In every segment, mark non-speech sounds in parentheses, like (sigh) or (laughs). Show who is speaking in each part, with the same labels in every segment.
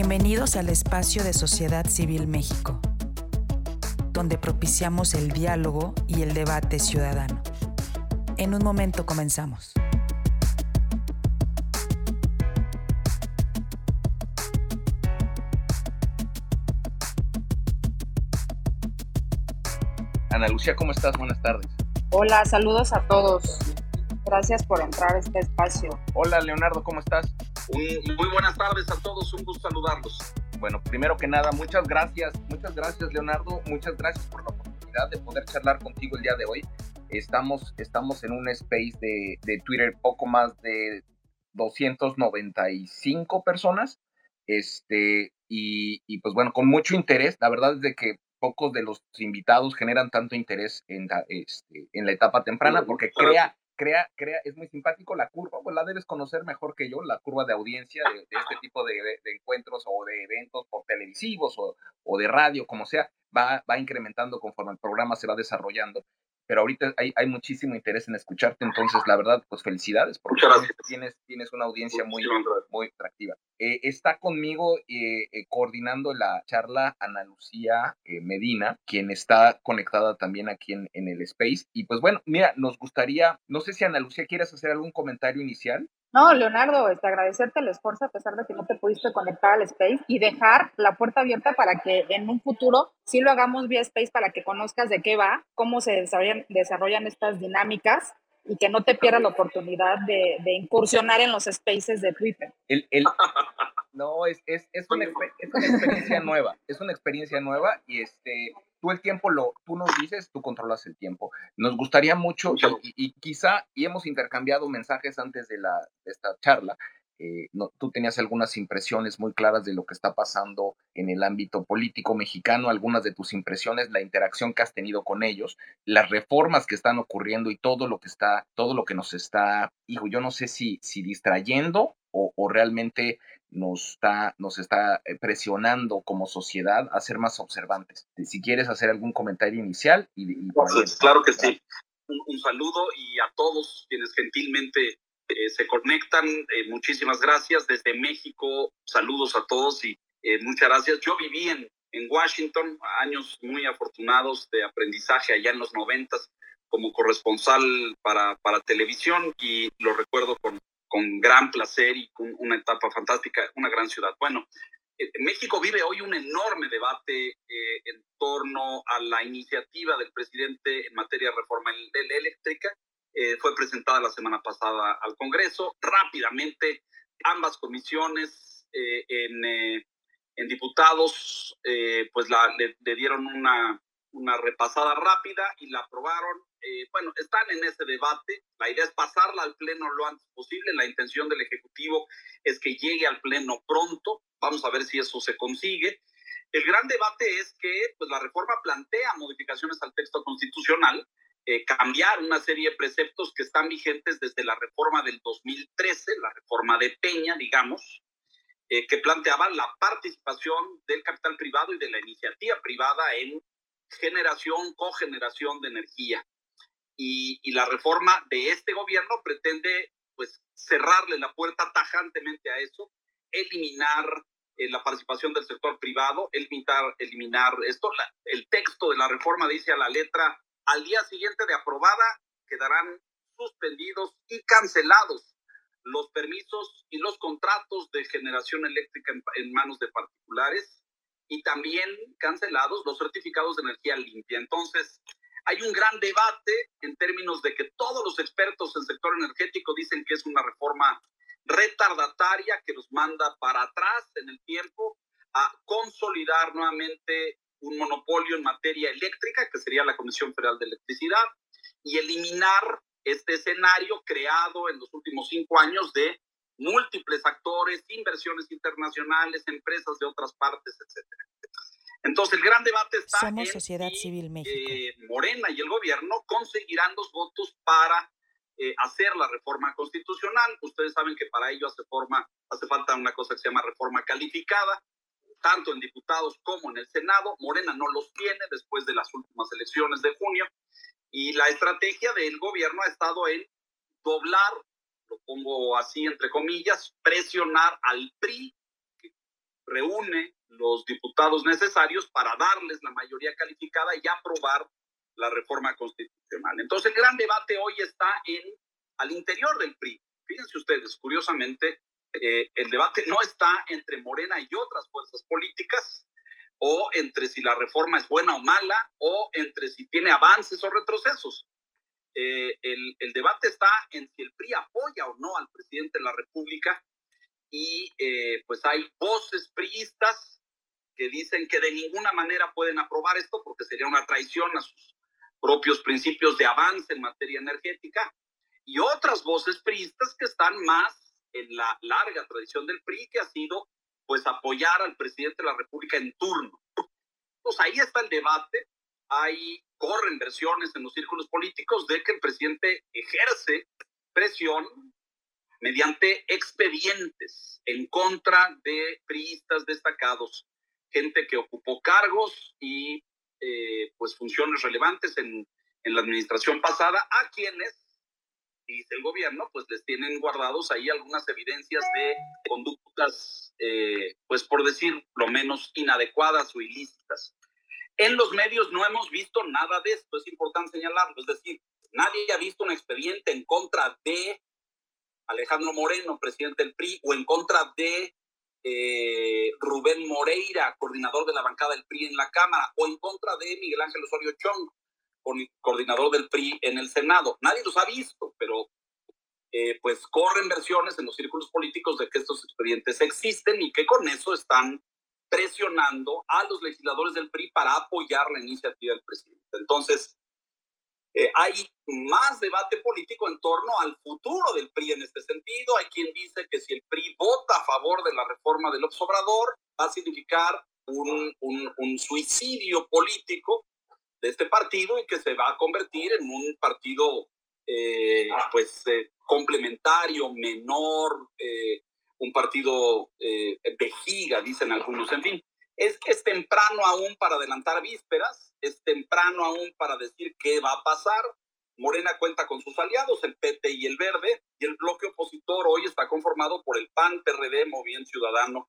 Speaker 1: Bienvenidos al espacio de Sociedad Civil México, donde propiciamos el diálogo y el debate ciudadano. En un momento comenzamos.
Speaker 2: Ana Lucía, ¿cómo estás? Buenas tardes.
Speaker 3: Hola, saludos a todos. Gracias por entrar a este espacio.
Speaker 2: Hola, Leonardo, ¿cómo estás?
Speaker 4: Muy buenas tardes a todos, un gusto saludarlos.
Speaker 2: Bueno, primero que nada, muchas gracias, muchas gracias, Leonardo, muchas gracias por la oportunidad de poder charlar contigo el día de hoy. Estamos, estamos en un space de, de Twitter, poco más de 295 personas, este, y, y, pues bueno, con mucho interés. La verdad es de que pocos de los invitados generan tanto interés en este, en la etapa temprana porque crea, crea, crea, es muy simpático la curva, pues la debes conocer mejor que yo, la curva de audiencia de, este tipo de, de, encuentros o de eventos por televisivos o, o, de radio, como sea, va, va incrementando conforme el programa se va desarrollando pero ahorita hay, hay muchísimo interés en escucharte, entonces la verdad, pues felicidades, porque tienes, tienes una audiencia muy, muy atractiva. Eh, está conmigo eh, eh, coordinando la charla Ana Lucía Medina, quien está conectada también aquí en, en el Space. Y pues bueno, mira, nos gustaría, no sé si Ana Lucía quieres hacer algún comentario inicial.
Speaker 3: No, Leonardo, este, agradecerte el esfuerzo a pesar de que no te pudiste conectar al Space y dejar la puerta abierta para que en un futuro sí lo hagamos vía Space para que conozcas de qué va, cómo se desarrollan, desarrollan estas dinámicas y que no te pierdas la oportunidad de, de, incursionar en los spaces de Twitter.
Speaker 2: El, el, (laughs) no, es, es, es, una, es una experiencia nueva, es una experiencia nueva y este, tú el tiempo lo, tú nos dices, tú controlas el tiempo. Nos gustaría mucho, y, quizá, y hemos intercambiado mensajes antes de, la, de esta charla, eh, no, tú tenías algunas impresiones muy claras de lo que está pasando en el ámbito político mexicano, algunas de tus impresiones, la interacción que has tenido con ellos, las reformas que están ocurriendo y todo lo que está, todo lo que nos está, hijo, yo no sé si, si distrayendo o, o realmente nos está, nos está eh, presionando como sociedad a ser más observantes. Si quieres hacer algún comentario inicial. Y,
Speaker 4: pues, claro que sí. Un, saludo y a todos quienes gentilmente eh, se conectan. Eh, muchísimas gracias. Desde México, saludos a todos y muchas gracias. Yo viví en, en Washington, años muy afortunados de aprendizaje allá en los noventas como corresponsal para, para televisión y lo recuerdo con, con gran placer y con una etapa fantástica, una gran ciudad. Bueno, eh, México vive hoy un enorme debate eh, en torno a la iniciativa del presidente en materia de reforma eléctrica. Eh, fue presentada la semana pasada al Congreso. Rápidamente, ambas comisiones en, en, diputados pues la, le, le dieron una, una repasada rápida y la aprobaron eh, bueno, están en ese debate. La idea es pasarla al Pleno lo antes posible. La intención del Ejecutivo es que llegue al Pleno pronto. Vamos a ver si eso se consigue. El gran debate es que pues, la reforma plantea modificaciones al texto constitucional, eh, cambiar una serie de preceptos que están vigentes desde la reforma del 2013, la reforma de Peña, digamos, eh, que planteaba la participación del capital privado y de la iniciativa privada en generación, cogeneración de energía y, la reforma de este gobierno pretende pues cerrarle la puerta tajantemente a eso, eliminar eh, la participación del sector privado, eliminar, eliminar esto. el texto de la reforma dice a la letra, al día siguiente de aprobada quedarán suspendidos y cancelados los permisos y los contratos de generación eléctrica en manos de particulares y también cancelados los certificados de energía limpia. Entonces, hay un gran debate en términos de que todos los expertos en sector energético dicen que es una reforma retardataria que nos manda para atrás en el tiempo a consolidar nuevamente un monopolio en materia eléctrica, que sería la Comisión Federal de Electricidad, y eliminar este escenario creado en los últimos cinco años de múltiples actores, inversiones internacionales, empresas de otras partes, etcétera. Entonces, el gran debate está
Speaker 1: Somos en Sociedad Civil México.
Speaker 4: Eh, Morena y el gobierno conseguirán los votos para eh, hacer la reforma constitucional. Ustedes saben que para ello hace, forma, hace falta una cosa que se llama reforma calificada, tanto en diputados como en el Senado. Morena no los tiene después de las últimas elecciones de junio. Y la estrategia del gobierno ha estado en doblar, lo pongo así entre comillas, presionar al PRI reúne los diputados necesarios para darles la mayoría calificada y aprobar la reforma constitucional. Entonces, el gran debate hoy está en al interior del PRI. Fíjense ustedes, curiosamente, eh, el debate no está entre Morena y otras fuerzas políticas, o entre si la reforma es buena o mala, o entre si tiene avances o retrocesos. Eh, el, el, debate está en si el PRI apoya o no al presidente de la República y eh, pues hay voces priistas que dicen que de ninguna manera pueden aprobar esto porque sería una traición a sus propios principios de avance en materia energética y otras voces priistas que están más en la larga tradición del PRI que ha sido pues apoyar al presidente de la República en turno. Pues ahí está el debate, hay corren versiones en los círculos políticos de que el presidente ejerce presión mediante expedientes en contra de priistas destacados, gente que ocupó cargos y eh, pues funciones relevantes en, la administración pasada, a quienes, dice el gobierno, pues les tienen guardados ahí algunas evidencias de conductas, eh, pues por decir lo menos inadecuadas o ilícitas. En los medios no hemos visto nada de esto, es importante señalarlo, es decir, nadie ha visto un expediente en contra de Alejandro Moreno, presidente del PRI, o en contra de eh, Rubén Moreira, coordinador de la bancada del PRI en la Cámara, o en contra de Miguel Ángel Osorio Chong, coordinador del PRI en el Senado. Nadie los ha visto, pero eh, pues corren versiones en los círculos políticos de que estos expedientes existen y que con eso están presionando a los legisladores del PRI para apoyar la iniciativa del presidente. Entonces, eh, hay más debate político en torno al futuro del PRI en este sentido. Hay quien dice que si el PRI vota a favor de la reforma del Obrador, va a significar un, un, suicidio político de este partido y que se va a convertir en un partido eh, pues eh, complementario, menor, un partido vejiga, dicen algunos. En fin, es que es temprano aún para adelantar vísperas, es temprano aún para decir qué va a pasar. Morena cuenta con sus aliados, el PT y el Verde, y el bloque opositor hoy está conformado por el PAN, PRD, Movimiento Ciudadano,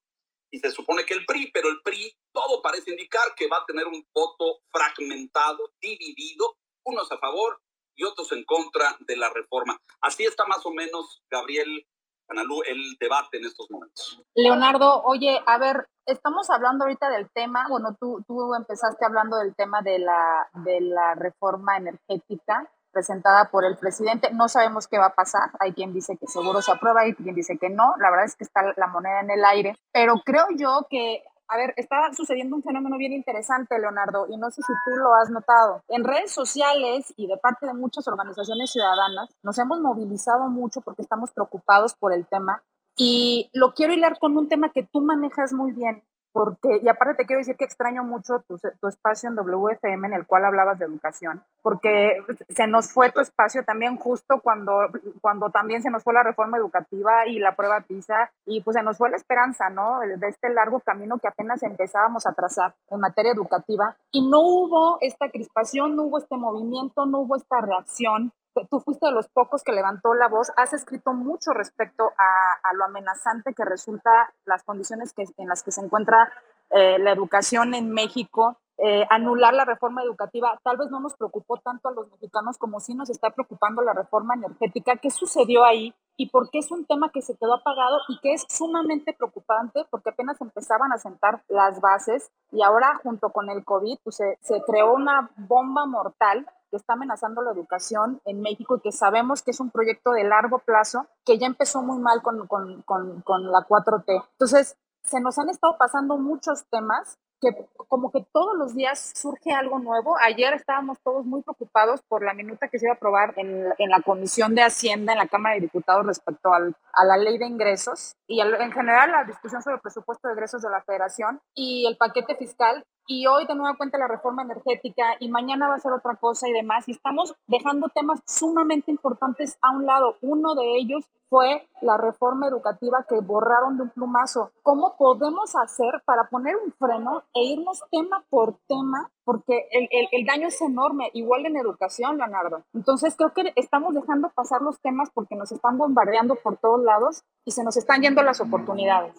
Speaker 4: y se supone que el PRI, pero el PRI todo parece indicar que va a tener un voto fragmentado, dividido, unos a favor y otros en contra de la reforma. Así está más o menos, Gabriel Analú, el debate en estos momentos.
Speaker 3: Leonardo, oye, a ver, estamos hablando ahorita del tema, bueno, tú, tú empezaste hablando del tema de la, de la reforma energética presentada por el presidente. No sabemos qué va a pasar. Hay quien dice que seguro se aprueba y quien dice que no. La verdad es que está la moneda en el aire. Pero creo yo que a ver, está sucediendo un fenómeno bien interesante, Leonardo, y no sé si tú lo has notado. En redes sociales y de parte de muchas organizaciones ciudadanas, nos hemos movilizado mucho porque estamos preocupados por el tema. Y lo quiero hilar con un tema que tú manejas muy bien, porque, y aparte te quiero decir que extraño mucho tu, tu, espacio en WFM en el cual hablabas de educación, porque se nos fue tu espacio también justo cuando, cuando también se nos fue la reforma educativa y la prueba PISA, y pues se nos fue la esperanza, ¿no? De este largo camino que apenas empezábamos a trazar en materia educativa, y no hubo esta crispación, no hubo este movimiento, no hubo esta reacción, tú fuiste de los pocos que levantó la voz, has escrito mucho respecto a, lo amenazante que resulta las condiciones que, en las que se encuentra eh, la educación en México. Eh, anular la reforma educativa tal vez no nos preocupó tanto a los mexicanos como sí nos está preocupando la reforma energética. ¿Qué sucedió ahí? y por qué es un tema que se quedó apagado y que es sumamente preocupante porque apenas empezaban a sentar las bases y ahora junto con el COVID pues, se, se creó una bomba mortal que está amenazando la educación en México y que sabemos que es un proyecto de largo plazo que ya empezó muy mal con, con, con, la 4T. Entonces, se nos han estado pasando muchos temas que como que todos los días surge algo nuevo. Ayer estábamos todos muy preocupados por la minuta que se iba a aprobar en, en la Comisión de Hacienda, en la Cámara de Diputados respecto al, a la ley de ingresos y en general la discusión sobre el presupuesto de ingresos de la Federación y el paquete fiscal y hoy de nueva cuenta la reforma energética y mañana va a ser otra cosa y demás. Y estamos dejando temas sumamente importantes a un lado. Uno de ellos fue la reforma educativa que borraron de un plumazo. ¿Cómo podemos hacer para poner un freno e irnos tema por tema? Porque el, el, el daño es enorme, igual en educación, Leonardo. Entonces creo que estamos dejando pasar los temas porque nos están bombardeando por todos lados y se nos están yendo las oportunidades.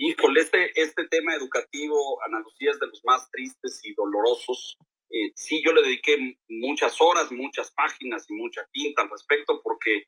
Speaker 4: Híjole, este, este tema educativo, Ana Lucía, es de los más tristes y dolorosos. Eh, sí, yo le dediqué muchas horas, muchas páginas y mucha tinta al respecto, porque,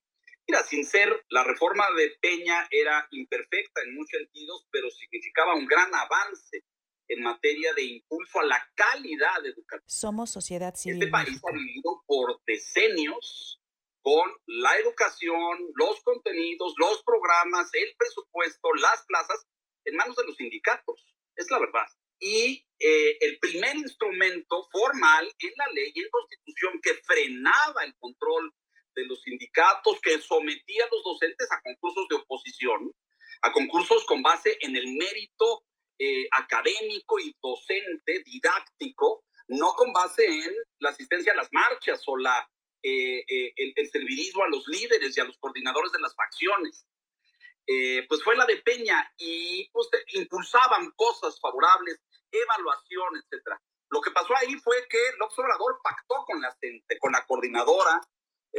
Speaker 4: mira, sin ser, la reforma de Peña era imperfecta en muchos sentidos, pero significaba un gran avance en materia de impulso a la calidad educativa.
Speaker 1: Somos sociedad civil.
Speaker 4: Este país ha vivido por decenios con la educación, los contenidos, los programas, el presupuesto, las plazas en manos de los sindicatos. Es la verdad. Y eh, el primer instrumento formal en la ley y en constitución que frenaba el control de los sindicatos, que sometía a los docentes a concursos de oposición, a concursos con base en el mérito eh, académico y docente, didáctico, no con base en la asistencia a las marchas o la, eh, el, el, servilismo a los líderes y a los coordinadores de las facciones. Eh, pues fue la de Peña y pues, impulsaban cosas favorables, evaluación, etcétera. Lo que pasó ahí fue que López Obrador pactó con la, con la coordinadora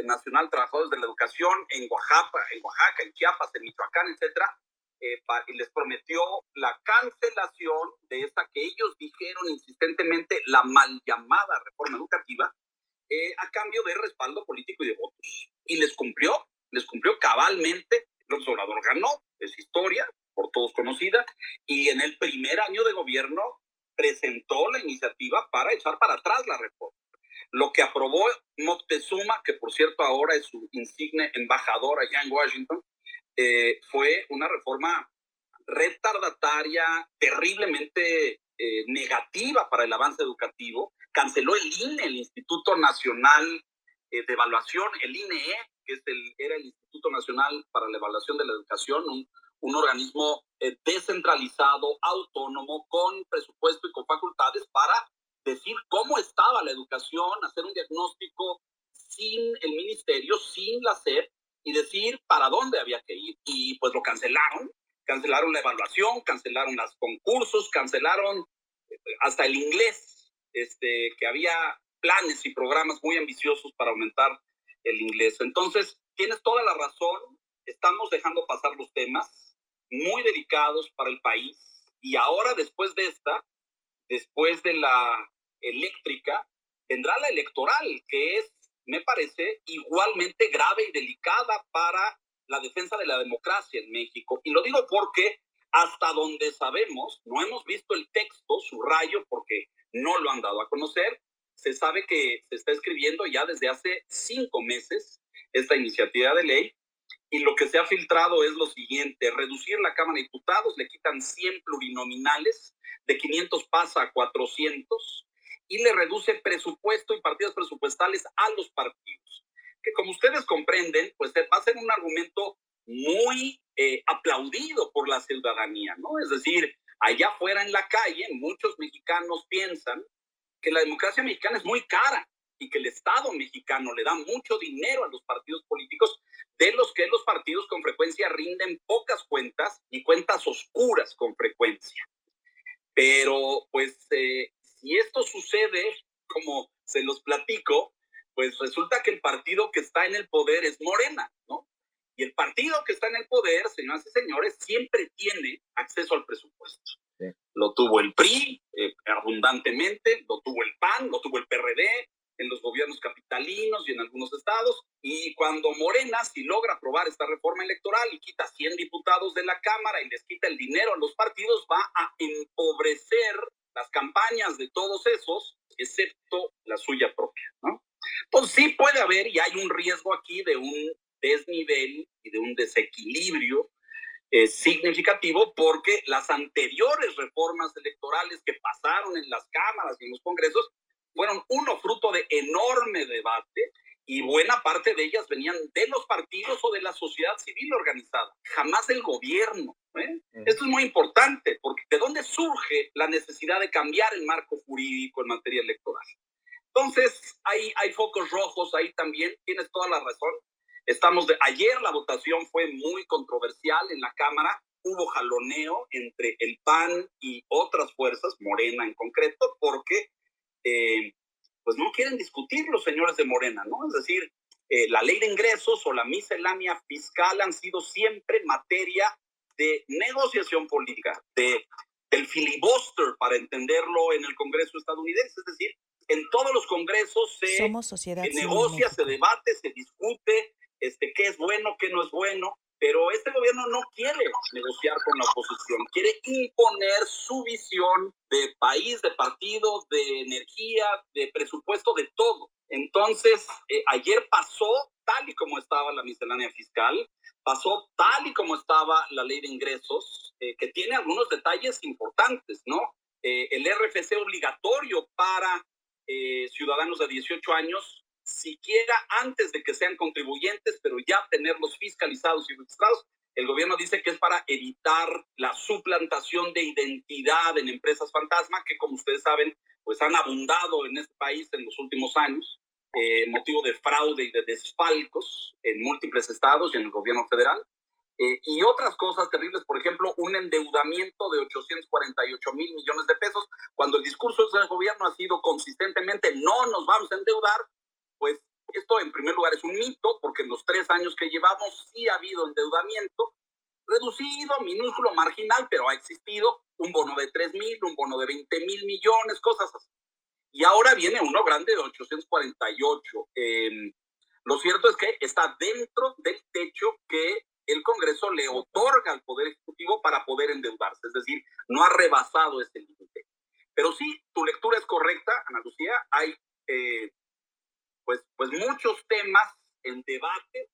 Speaker 4: nacional Trabajadores de la Educación en Oaxaca, en Oaxaca, en Chiapas, en Michoacán, etcétera, eh, y les prometió la cancelación de esta que ellos dijeron insistentemente la mal llamada reforma educativa eh, a cambio de respaldo político y de votos. Y les cumplió, les cumplió cabalmente López Obrador ganó, es historia, por todos conocida, y en el primer año de gobierno presentó la iniciativa para echar para atrás la reforma. Lo que aprobó Moctezuma, que por cierto ahora es su insigne embajador allá en Washington, eh, fue una reforma retardataria, terriblemente eh, negativa para el avance educativo. Canceló el INE, el Instituto Nacional eh, de Evaluación, el INE, que es el, era el Instituto Nacional para la Evaluación de la Educación, un, organismo eh, descentralizado, autónomo, con presupuesto y con facultades para decir cómo estaba la educación, hacer un diagnóstico sin el ministerio, sin la SEP, y decir para dónde había que ir. Y pues lo cancelaron, cancelaron la evaluación, cancelaron los concursos, cancelaron eh, hasta el inglés, este, que había planes y programas muy ambiciosos para aumentar el inglés. Entonces, tienes toda la razón, estamos dejando pasar los temas muy delicados para el país y ahora después de esta, después de la eléctrica, vendrá la electoral, que es, me parece, igualmente grave y delicada para la defensa de la democracia en México. Y lo digo porque hasta donde sabemos, no hemos visto el texto, su rayo, porque no lo han dado a conocer, se sabe que se está escribiendo ya desde hace cinco meses esta iniciativa de ley y lo que se ha filtrado es lo siguiente, reducir la Cámara de Diputados, le quitan 100 plurinominales, de 500 pasa a 400 y le reduce presupuesto y partidas presupuestales a los partidos, que como ustedes comprenden, pues va a ser un argumento muy eh, aplaudido por la ciudadanía, ¿no? Es decir, allá afuera en la calle, muchos mexicanos piensan que la democracia mexicana es muy cara y que el Estado mexicano le da mucho dinero a los partidos políticos, de los que los partidos con frecuencia rinden pocas cuentas y cuentas oscuras con frecuencia. Pero pues eh, si esto sucede, como se los platico, pues resulta que el partido que está en el poder es Morena, ¿no? Y el partido que está en el poder, señoras y señores, siempre tiene acceso al presupuesto. Lo tuvo el PRI eh, abundantemente, lo tuvo el PAN, lo tuvo el PRD en los gobiernos capitalinos y en algunos estados. Y cuando Morena, si logra aprobar esta reforma electoral y quita 100 diputados de la Cámara y les quita el dinero a los partidos, va a empobrecer las campañas de todos esos, excepto la suya propia. Entonces sí puede haber y hay un riesgo aquí de un desnivel y de un desequilibrio es significativo porque las anteriores reformas electorales que pasaron en las cámaras y en los congresos fueron uno fruto de enorme debate y buena parte de ellas venían de los partidos o de la sociedad civil organizada, jamás del gobierno. ¿eh? Esto es muy importante porque de dónde surge la necesidad de cambiar el marco jurídico en materia electoral. Entonces, hay, hay focos rojos ahí también, tienes toda la razón. Estamos de, ayer la votación fue muy controversial en la Cámara, hubo jaloneo entre el PAN y otras fuerzas, Morena en concreto, porque eh, pues no quieren discutir los señores de Morena, ¿no? Es decir, eh, la ley de ingresos o la miscelánea fiscal han sido siempre materia de negociación política, de, del filibuster, para entenderlo en el Congreso estadounidense. Es decir, en todos los congresos se negocia, se debate, se discute este, qué es bueno, qué no es bueno, pero este gobierno no quiere negociar con la oposición, quiere imponer su visión de país, de partido, de energía, de presupuesto, de todo. Entonces, eh, ayer pasó tal y como estaba la miscelánea fiscal, pasó tal y como estaba la ley de ingresos, eh, que tiene algunos detalles importantes, ¿no? Eh, el RFC obligatorio para ciudadanos de 18 años, siquiera antes de que sean contribuyentes, pero ya tenerlos fiscalizados y registrados. El gobierno dice que es para evitar la suplantación de identidad en empresas fantasma, que como ustedes saben, pues han abundado en este país en los últimos años. Eh, motivo de fraude y de desfalcos en múltiples estados y en el gobierno federal. Eh, y otras cosas terribles, por ejemplo, un endeudamiento de 848 mil millones de pesos, cuando el discurso del gobierno ha sido consistentemente no nos vamos a endeudar, pues esto en primer lugar es un mito, porque en los tres años que llevamos sí ha habido endeudamiento, reducido, minúsculo, marginal, pero ha existido un bono de 3 mil, un bono de 20 mil millones, cosas así. Y ahora viene uno grande de 848. Em, lo cierto es que está dentro del techo que el Congreso le otorga al Poder Ejecutivo para poder endeudarse, es decir, no ha rebasado ese límite. Pero sí, tu lectura es correcta, Ana Lucía, hay eh, pues, pues muchos temas en debate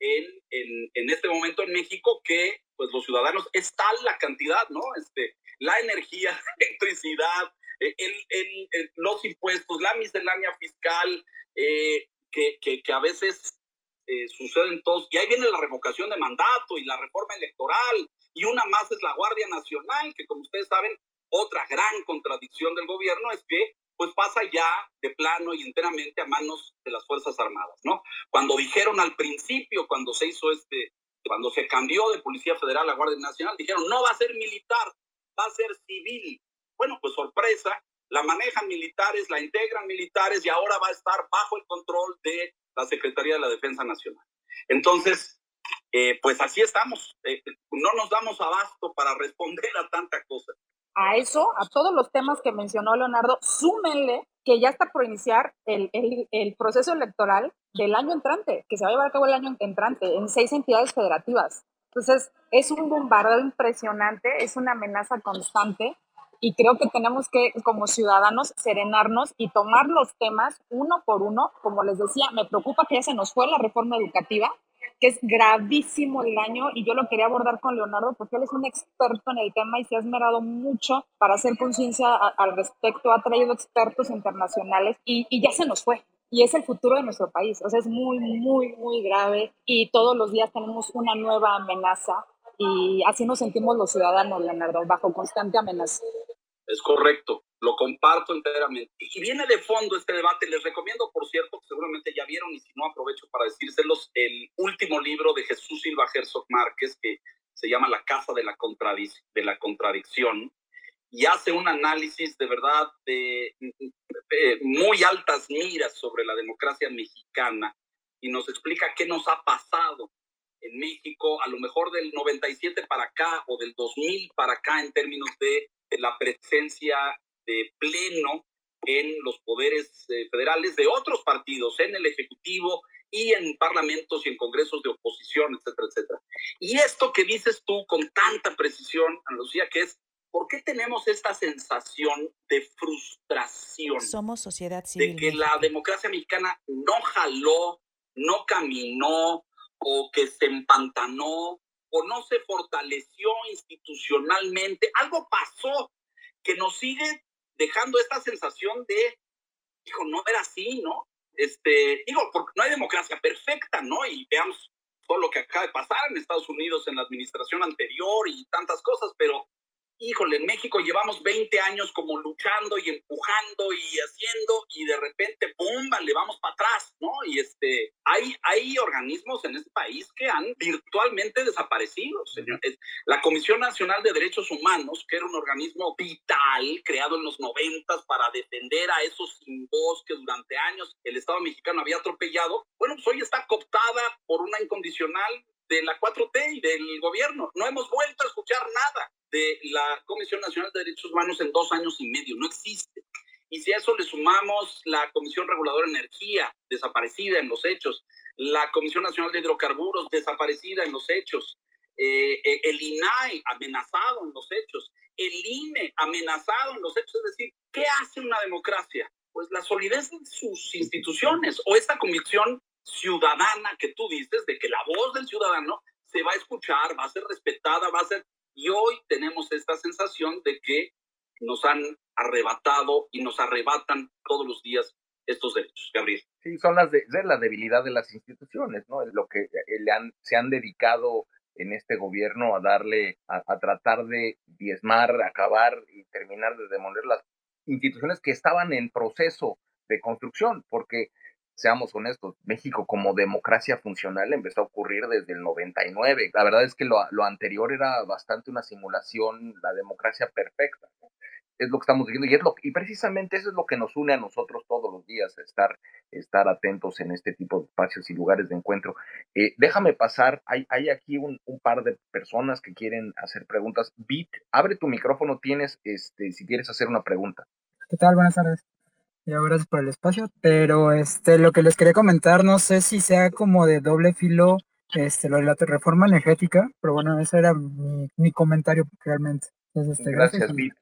Speaker 4: en, en, en, este momento en México que pues los ciudadanos, es tal la cantidad, ¿no? Este, la energía, (laughs) electricidad, el, los impuestos, la miscelánea fiscal, eh, que, que, a veces eh, suceden todos. Y ahí viene la revocación de mandato y la reforma electoral. Y una más es la Guardia Nacional, que como ustedes saben, otra gran contradicción del gobierno es que pues pasa ya de plano y enteramente a manos de las Fuerzas Armadas, ¿no? Cuando dijeron al principio, cuando se hizo este, cuando se cambió de Policía Federal a Guardia Nacional, dijeron, no va a ser militar, va a ser civil. Bueno, pues sorpresa, la manejan militares, la integran militares y ahora va a estar bajo el control de la Secretaría de la Defensa Nacional. Entonces, eh, pues así estamos. Eh, no nos damos abasto para responder a tanta cosa.
Speaker 3: A eso, a todos los temas que mencionó Leonardo, súmenle que ya está por iniciar el, el, el proceso electoral del año entrante, que se va a llevar a cabo el año entrante en seis entidades federativas. Entonces, es un bombardeo impresionante, es una amenaza constante y creo que tenemos que, como ciudadanos, serenarnos y tomar los temas uno por uno. Como les decía, me preocupa que ya se nos fue la reforma educativa, que es gravísimo el daño y yo lo quería abordar con Leonardo porque él es un experto en el tema y se ha esmerado mucho para hacer conciencia al respecto, ha traído expertos internacionales y, y ya se nos fue y es el futuro de nuestro país. O sea, es muy, muy, muy grave y todos los días tenemos una nueva amenaza y así nos sentimos los ciudadanos, Leonardo, bajo constante amenaza.
Speaker 4: Es correcto, lo comparto enteramente. Y viene de fondo este debate. Les recomiendo, por cierto, que seguramente ya vieron y si no aprovecho para decírselos, el último libro de Jesús Silva Herzog Márquez que se llama La Casa de la, de la Contradicción y hace un análisis de verdad de, de muy altas miras sobre la democracia mexicana y nos explica qué nos ha pasado en México, a lo mejor del 97 para acá o del 2000 para acá en términos de la presencia de pleno en los poderes eh, federales de otros partidos, en el Ejecutivo y en parlamentos y en congresos de oposición, etcétera, etcétera. Y esto que dices tú con tanta precisión, Lucía, que es, ¿por qué tenemos esta sensación de frustración?
Speaker 1: Somos sociedad civil.
Speaker 4: De que la democracia mexicana no jaló, no caminó, o que se empantanó, o no se fortaleció institucionalmente, algo pasó que nos sigue dejando esta sensación de, hijo, no era así, ¿no? Este, digo, porque no hay democracia perfecta, ¿no? Y veamos todo lo que acaba de pasar en Estados Unidos en la administración anterior y tantas cosas, pero híjole, en México llevamos 20 años como luchando y empujando y haciendo y de repente, ¡pum!, le vamos para atrás, ¿no? Y este, hay, hay organismos en este país que han virtualmente desaparecido, señor. La Comisión Nacional de Derechos Humanos, que era un organismo vital, creado en los noventas para defender a esos sin voz que durante años el Estado mexicano había atropellado, bueno, pues hoy está cooptada por una incondicional de la 4T y del gobierno. No hemos vuelto a escuchar nada de la Comisión Nacional de Derechos Humanos en dos años y medio, no existe. Y si a eso le sumamos la Comisión Reguladora de Energía, desaparecida en los hechos, la Comisión Nacional de Hidrocarburos, desaparecida en los hechos, eh, eh, el INAI amenazado en los hechos, el INE amenazado en los hechos, es decir, ¿qué hace una democracia? Pues la solidez de sus instituciones o esta convicción ciudadana que tú dices, de que la voz del ciudadano se va a escuchar, va a ser respetada, va a ser... Y hoy tenemos esta sensación de que nos han arrebatado y nos arrebatan todos los días estos derechos, Gabriel.
Speaker 2: Sí, son las de, la debilidad de las instituciones, ¿no? Es lo que eh, se han dedicado en este gobierno a darle, a, a tratar de diezmar, acabar y terminar de demoler las instituciones que estaban en proceso de construcción, porque seamos honestos, México como democracia funcional empezó a ocurrir desde el 99. La verdad es que lo, lo anterior era bastante una simulación, la democracia perfecta. Es lo que estamos diciendo y, es lo, y precisamente eso es lo que nos une a nosotros todos los días, estar, estar atentos en este tipo de espacios y lugares de encuentro. Eh, déjame pasar, hay, hay aquí un, un, par de personas que quieren hacer preguntas. Bit, abre tu micrófono, tienes, este, si quieres hacer una pregunta.
Speaker 5: ¿Qué tal? Buenas tardes. Ya, gracias por el espacio, pero este, lo que les quería comentar, no sé si sea como de doble filo este, lo de la reforma energética, pero bueno, ese era mi, mi comentario realmente. Entonces, este,
Speaker 2: gracias, gracias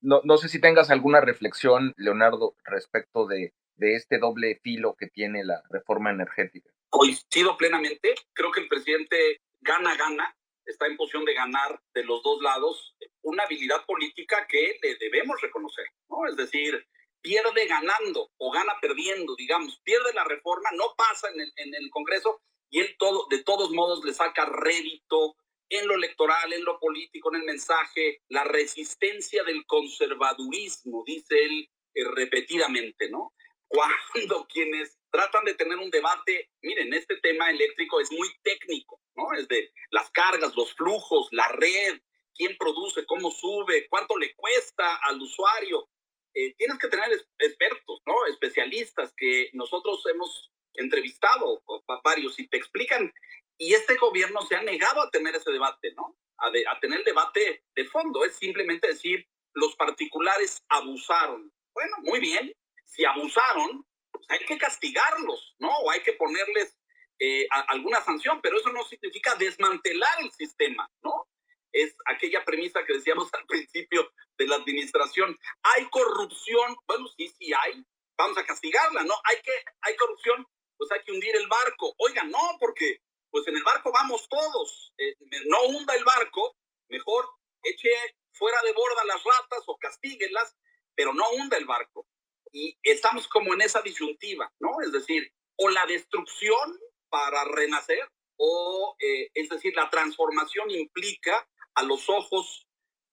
Speaker 2: no, no sé si tengas alguna reflexión, Leonardo, respecto de, de este doble filo que tiene la reforma energética.
Speaker 4: Coincido plenamente, creo que el presidente gana, gana, está en posición de ganar de los dos lados una habilidad política que le debemos reconocer, ¿no? Es decir, pierde ganando o gana perdiendo, digamos, pierde la reforma, no pasa en el, en el Congreso y él todo, de todos modos le saca rédito en lo electoral, en lo político, en el mensaje, la resistencia del conservadurismo, dice él eh, repetidamente, ¿no? Cuando (laughs) quienes tratan de tener un debate, miren, este tema eléctrico es muy técnico, ¿no? Es de las cargas, los flujos, la red, quién produce, cómo sube, cuánto le cuesta al usuario. Eh, tienes que tener expertos, ¿no? Especialistas que nosotros hemos entrevistado varios y te explican. Y este gobierno se ha negado a tener ese debate, ¿no? A, a tener debate de fondo. Es simplemente decir, los particulares abusaron. Bueno, muy bien. Si abusaron, pues hay que castigarlos, ¿no? O hay que ponerles eh, a, alguna sanción, pero eso no significa desmantelar el sistema, ¿no? es aquella premisa que decíamos (laughs) al principio la administración. ¿Hay corrupción? Bueno, sí, sí hay. Vamos a castigarla, ¿no? Hay que, hay corrupción, pues hay que hundir el barco. Oiga, no, porque pues en el barco vamos todos. Eh, no hunda el barco, mejor eche fuera de borda las ratas o castíguelas, pero no hunda el barco. Y estamos como en esa disyuntiva, ¿no? Es decir, o la destrucción para renacer, o eh, es decir, la transformación implica a los ojos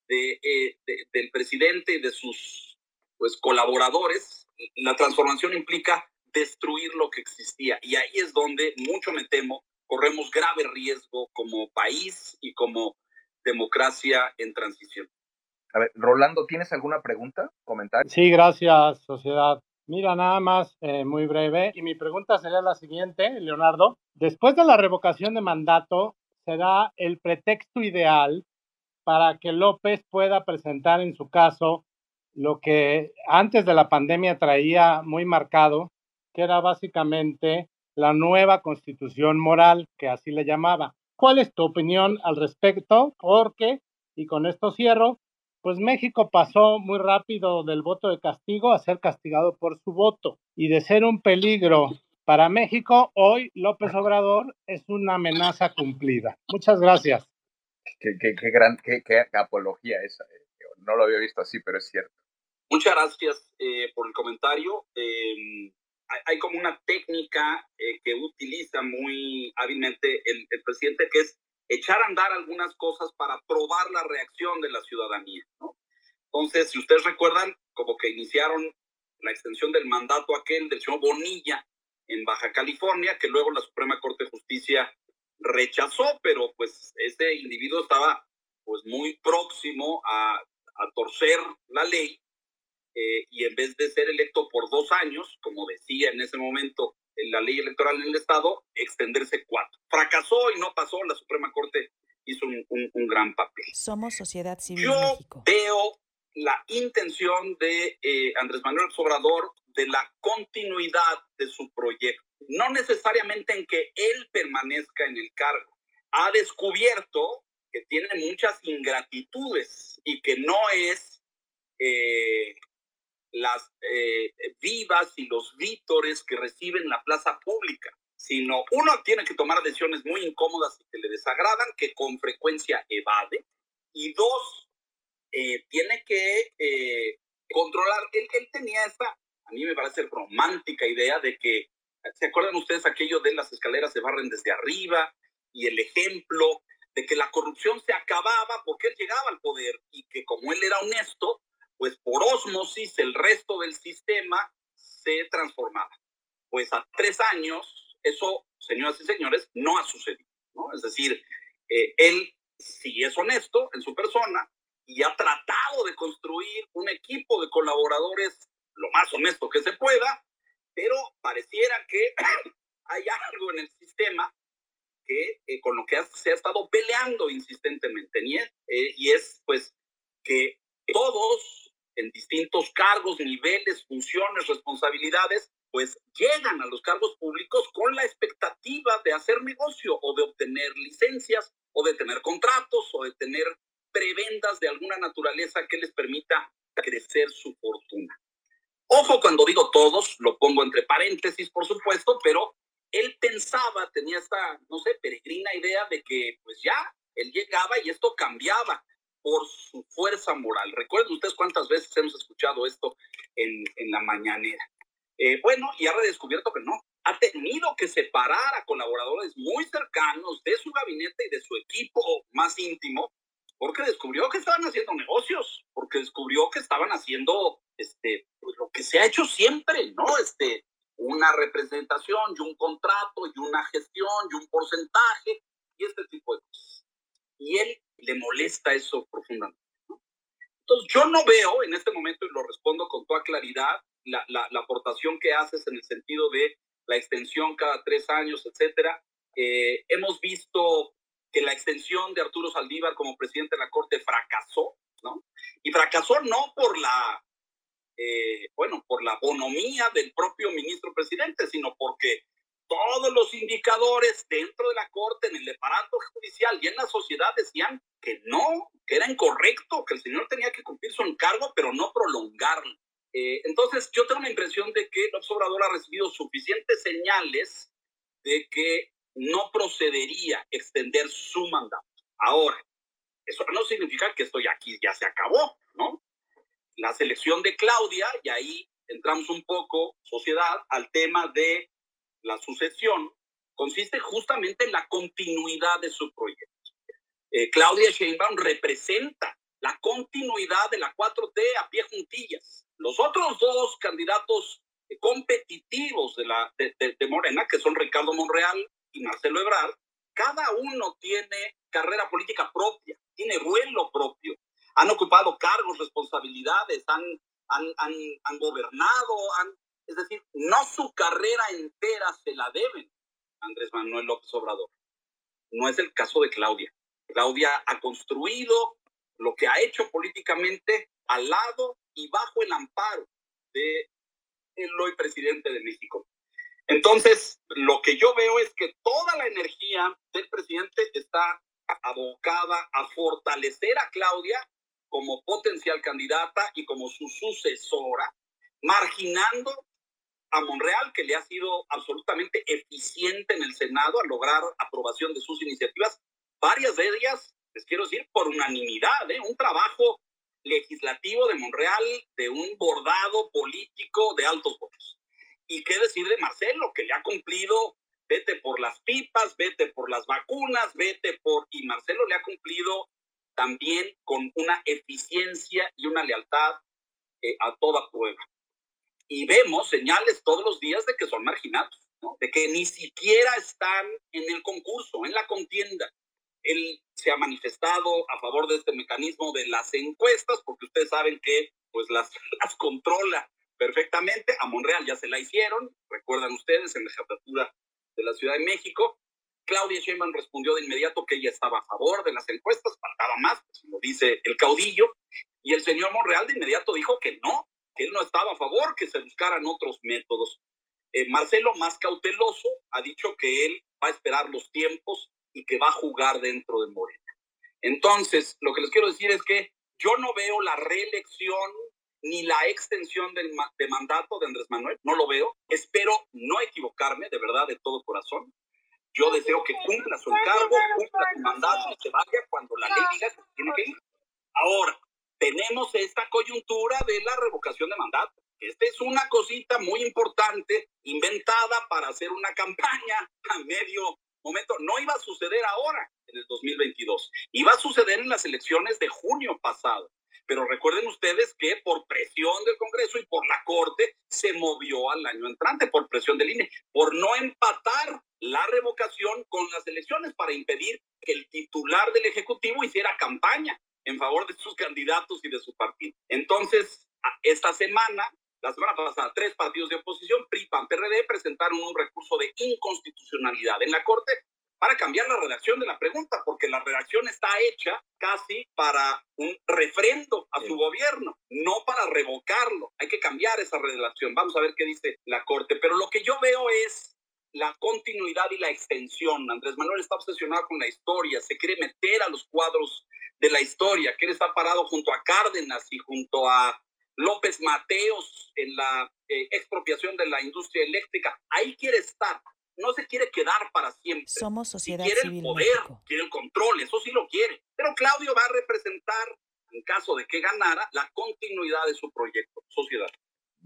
Speaker 4: de, eh, de, del presidente y de sus pues, colaboradores, la transformación implica destruir lo que existía. Y ahí es donde, mucho me temo, corremos grave riesgo como país y como democracia en transición.
Speaker 2: A ver, Rolando, ¿tienes alguna pregunta, comentario?
Speaker 6: Sí, gracias, sociedad. Mira, nada más, eh, muy breve. Y mi pregunta sería la siguiente, Leonardo. Después de la revocación de mandato, será el pretexto ideal para que López pueda presentar en su caso lo que antes de la pandemia traía muy marcado, que era básicamente la nueva constitución moral, que así le llamaba. ¿Cuál es tu opinión al respecto? Porque, y con esto cierro, pues México pasó muy rápido del voto de castigo a ser castigado por su voto y de ser un peligro para México, hoy López Obrador es una amenaza cumplida. Muchas gracias.
Speaker 2: Qué, qué, qué gran, qué, qué, apología esa. Eh, no lo había visto así, pero es cierto.
Speaker 4: Muchas gracias eh, por el comentario. Eh, hay, como una técnica eh, que utiliza muy hábilmente el, el, presidente, que es echar a andar algunas cosas para probar la reacción de la ciudadanía. ¿no? Entonces, si ustedes recuerdan, como que iniciaron la extensión del mandato aquel del señor Bonilla en Baja California, que luego la Suprema Corte de Justicia rechazó, pero pues ese individuo estaba pues muy próximo a, a torcer la ley eh, y en vez de ser electo por dos años, como decía en ese momento la ley electoral en el Estado, extenderse cuatro. Fracasó y no pasó, la Suprema Corte hizo un, un, gran papel.
Speaker 1: Somos sociedad civil.
Speaker 4: Yo veo la intención de eh, Andrés Manuel Obrador de la continuidad de su proyecto, no necesariamente en que él permanezca en el cargo. Ha descubierto que tiene muchas ingratitudes y que no es eh, las eh, vivas y los vítores que reciben la plaza pública, sino uno tiene que tomar decisiones muy incómodas y que le desagradan, que con frecuencia evade, y dos, eh, tiene que controlar. Él, él tenía esta, a mí me parece romántica idea de que, ¿se acuerdan ustedes aquello de las escaleras se barren desde arriba? Y el ejemplo de que la corrupción se acababa porque él llegaba al poder y que como él era honesto, pues por osmosis el resto del sistema se transformaba. Pues a tres años, eso, señoras y señores, no ha sucedido. ¿no? Es decir, eh, él sí es honesto en su persona y ha tratado de construir un equipo de colaboradores lo más honesto que se pueda, pero pareciera que (coughs) hay algo en el sistema que eh, con lo que se ha estado peleando insistentemente, eh, y es pues que todos en distintos cargos, niveles, funciones, responsabilidades, pues llegan a los cargos públicos con la expectativa de hacer negocio o de obtener licencias o de tener contratos o de tener prebendas de alguna naturaleza que les permita crecer su fortuna. Ojo cuando digo todos, lo pongo entre paréntesis, por supuesto, pero él pensaba, tenía esta, no sé, peregrina idea de que pues ya, él llegaba y esto cambiaba por su fuerza moral. Recuerden ustedes cuántas veces hemos escuchado esto en, en la mañanera. Eh, bueno, y ha redescubierto que no. Ha tenido que separar a colaboradores muy cercanos de su gabinete y de su equipo más íntimo, porque descubrió que estaban haciendo negocios, porque descubrió que estaban haciendo este, pues, lo que se ha hecho siempre, ¿no? Este, una representación y un contrato y una gestión y un porcentaje y este tipo de cosas. Y él le molesta eso profundamente. Entonces, yo no veo en este momento, y lo respondo con toda claridad, la, la, aportación que haces en el sentido de la extensión cada tres años, etcétera. Eh, hemos visto que la extensión de Arturo Saldívar como presidente de la Corte fracasó, ¿no? Y fracasó no por la, eh, bueno, por la bonomía del propio ministro presidente, sino porque todos los indicadores dentro de la Corte, en el aparato judicial y en la sociedad decían que no, que era incorrecto, que el señor tenía que cumplir su encargo, pero no prolongarlo. Eh, entonces, yo tengo la impresión de que el Obrador ha recibido suficientes señales de que no procedería extender su mandato. Ahora, eso no significa que esto ya aquí ya se acabó, ¿no? La selección de Claudia, y ahí entramos un poco, sociedad, al tema de la sucesión consiste justamente en la continuidad de su proyecto. Eh, Claudia Sheinbaum representa la continuidad de la 4T a pie juntillas. Los otros dos candidatos competitivos de, la, de, Morena, que son Ricardo Monreal y Marcelo Ebrard, cada uno tiene carrera política propia, tiene vuelo propio. Han ocupado cargos, responsabilidades, han, han, han, gobernado, es decir, no su carrera entera se la deben Andrés Manuel López Obrador. No es el caso de Claudia. Claudia ha construido lo que ha hecho políticamente al lado y bajo el amparo de el hoy presidente de México. Entonces, lo que yo veo es que toda la energía del presidente está abocada a fortalecer a Claudia como potencial candidata y como su sucesora, marginando a Monreal, que le ha sido absolutamente eficiente en el Senado a lograr aprobación de sus iniciativas, varias de ellas, les quiero decir, por unanimidad, ¿eh? un trabajo legislativo de Monreal, de un bordado político de altos votos. Y qué decir de Marcelo, que le ha cumplido, vete por las pipas, vete por las vacunas, vete por... Y Marcelo le ha cumplido también con una eficiencia y una lealtad eh, a toda prueba. Y vemos señales todos los días de que son marginados, de que ni siquiera están en el concurso, en la contienda. Él se ha manifestado a favor de este mecanismo de las encuestas, porque ustedes saben que pues las, (laughs) las controla perfectamente. A Monreal ya se la hicieron, recuerdan ustedes, en la jefatura de la Ciudad de México. Claudia Sheinbaum respondió de inmediato que ella estaba a favor de las encuestas, faltaba más, pues, lo dice el caudillo, y el señor Monreal de inmediato dijo que no, que él no estaba a favor, que se buscaran otros métodos. Eh, Marcelo, más cauteloso, ha dicho que él va a esperar los tiempos y que va a jugar dentro de Morena. Entonces, lo que les quiero decir es que yo no veo la reelección ni la extensión del de mandato de Andrés Manuel, no lo veo. Espero no equivocarme, de verdad, de todo corazón. Yo deseo que cumpla su encargo, cumpla su mandato y se vaya cuando la ley diga que tiene que ir. Ahora, tenemos esta coyuntura de la revocación de mandato. Esta es una cosita muy importante inventada para hacer una campaña a medio momento. No iba a suceder ahora, en el 2022. Iba a suceder en las elecciones de junio pasado. Pero recuerden ustedes que por presión del Congreso y por la Corte se movió al año entrante, por presión del INE, por no empatar la revocación con las elecciones para impedir que el titular del Ejecutivo hiciera campaña en favor de sus candidatos y de su partido. Entonces, esta semana, la semana pasada, tres partidos de oposición, PRI, PAN, PRD, presentaron un recurso de inconstitucionalidad en la Corte para cambiar la redacción de la pregunta, porque la redacción está hecha casi para un refrendo a su gobierno, no para revocarlo. Hay que cambiar esa redacción. Vamos a ver qué dice la Corte. Pero lo que yo veo es la continuidad y la extensión. Andrés Manuel está obsesionado con la historia, se quiere meter a los cuadros de la historia, quiere estar parado junto a Cárdenas y junto a López Mateos en la eh, expropiación de la industria eléctrica. Ahí quiere estar. No se quiere quedar para siempre.
Speaker 1: Somos sociedad
Speaker 4: quiere
Speaker 1: civil
Speaker 4: el poder, quiere el control, eso sí lo quiere. Pero Claudio va a representar, en caso de que ganara, la continuidad de su proyecto, sociedad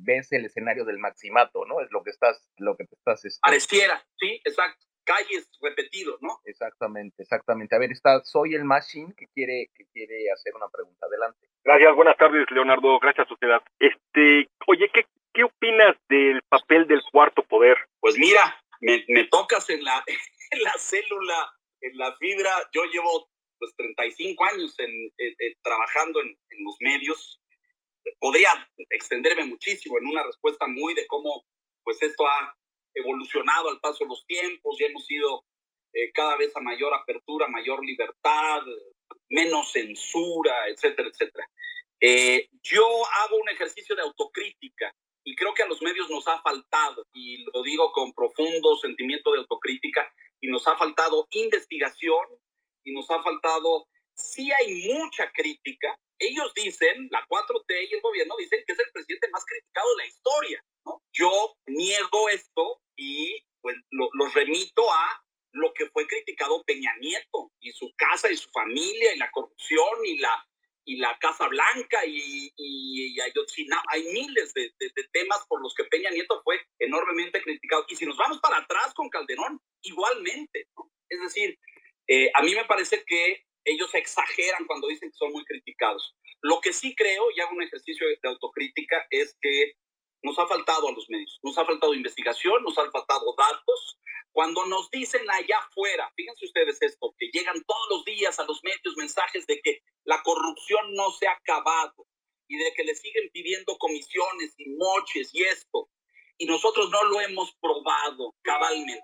Speaker 2: ves el escenario del maximato, ¿no? Es lo que estás, lo que te estás... Este...
Speaker 4: Pareciera, sí, exacto. Calles repetido, ¿no?
Speaker 2: Exactamente, exactamente. A ver, está Soy el Machine que quiere, que quiere hacer una pregunta. Adelante.
Speaker 7: Gracias, buenas tardes, Leonardo. Gracias, sociedad. Este, oye, ¿qué, qué opinas del papel del cuarto poder?
Speaker 4: Pues mira, me, tocas (laughs) en la, célula, en la fibra. Yo llevo pues 35 años en, trabajando en, los medios podría extenderme muchísimo en una respuesta muy de cómo pues esto ha evolucionado al paso de los tiempos y hemos ido eh, cada vez a mayor apertura, mayor libertad, menos censura, etcétera, etcétera. Eh, yo hago un ejercicio de autocrítica y creo que a los medios nos ha faltado, y lo digo con profundo sentimiento de autocrítica, y nos ha faltado investigación, y nos ha faltado, sí hay mucha crítica, ellos dicen, la 4T y el gobierno dicen que es el presidente más criticado de la historia. Yo niego esto y pues los remito a lo que fue criticado Peña Nieto y su casa y su familia y la corrupción y la, y la Casa Blanca y, y, Hay miles de, temas por los que Peña Nieto fue enormemente criticado. Y si nos vamos para atrás con Calderón, igualmente. Es decir, eh, a mí me parece que ellos exageran cuando dicen que son muy criticados. Lo que sí creo, y hago un ejercicio de autocrítica, es que nos ha faltado a los medios, nos ha faltado investigación, nos han faltado datos. Cuando nos dicen allá afuera, fíjense ustedes esto, que llegan todos los días a los medios mensajes de que la corrupción no se ha acabado y de que le siguen pidiendo comisiones y moches y esto, y nosotros no lo hemos probado cabalmente.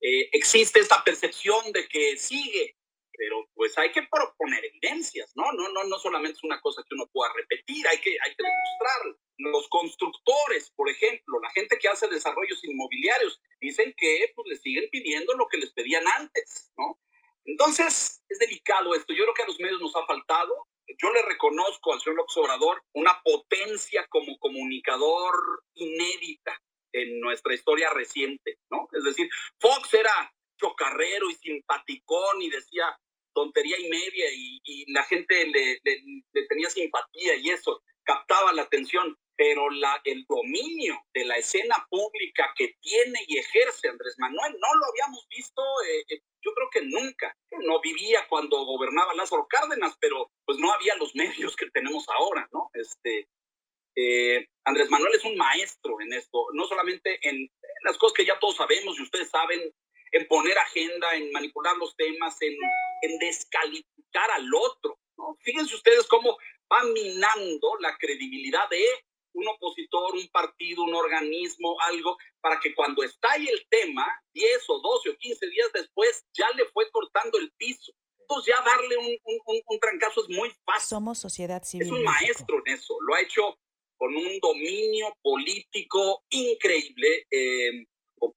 Speaker 4: Eh, existe esta percepción de que sigue pero pues hay que proponer evidencias, ¿no? No, no, no solamente es una cosa que uno pueda repetir, hay que, hay que demostrarlo. Los constructores, por ejemplo, la gente que hace desarrollos inmobiliarios, dicen que pues le siguen pidiendo lo que les pedían antes, ¿no? Entonces, es delicado esto. Yo creo que a los medios nos ha faltado. Yo le reconozco al señor López Obrador una potencia como comunicador inédita en nuestra historia reciente, ¿no? Es decir, Fox era chocarrero y simpaticón y decía tontería y media y, la gente le, tenía simpatía y eso captaba la atención, pero la, el dominio de la escena pública que tiene y ejerce Andrés Manuel no lo habíamos visto, eh, eh, yo creo que nunca. No vivía cuando gobernaba Lázaro Cárdenas, pero pues no había los medios que tenemos ahora, ¿no? Este, eh, Andrés Manuel es un maestro en esto, no solamente en las cosas que ya todos sabemos y ustedes saben, en poner agenda, en manipular los temas, en, en descalificar al otro. ¿no? Fíjense ustedes cómo va minando la credibilidad de un opositor, un partido, un organismo, algo, para que cuando estalle el tema, 10 o 12 o 15 días después, ya le fue cortando el piso. Entonces ya darle un, un, un, trancazo es muy fácil.
Speaker 1: Somos sociedad civil.
Speaker 4: Es un maestro en eso, lo ha hecho con un dominio político increíble, eh,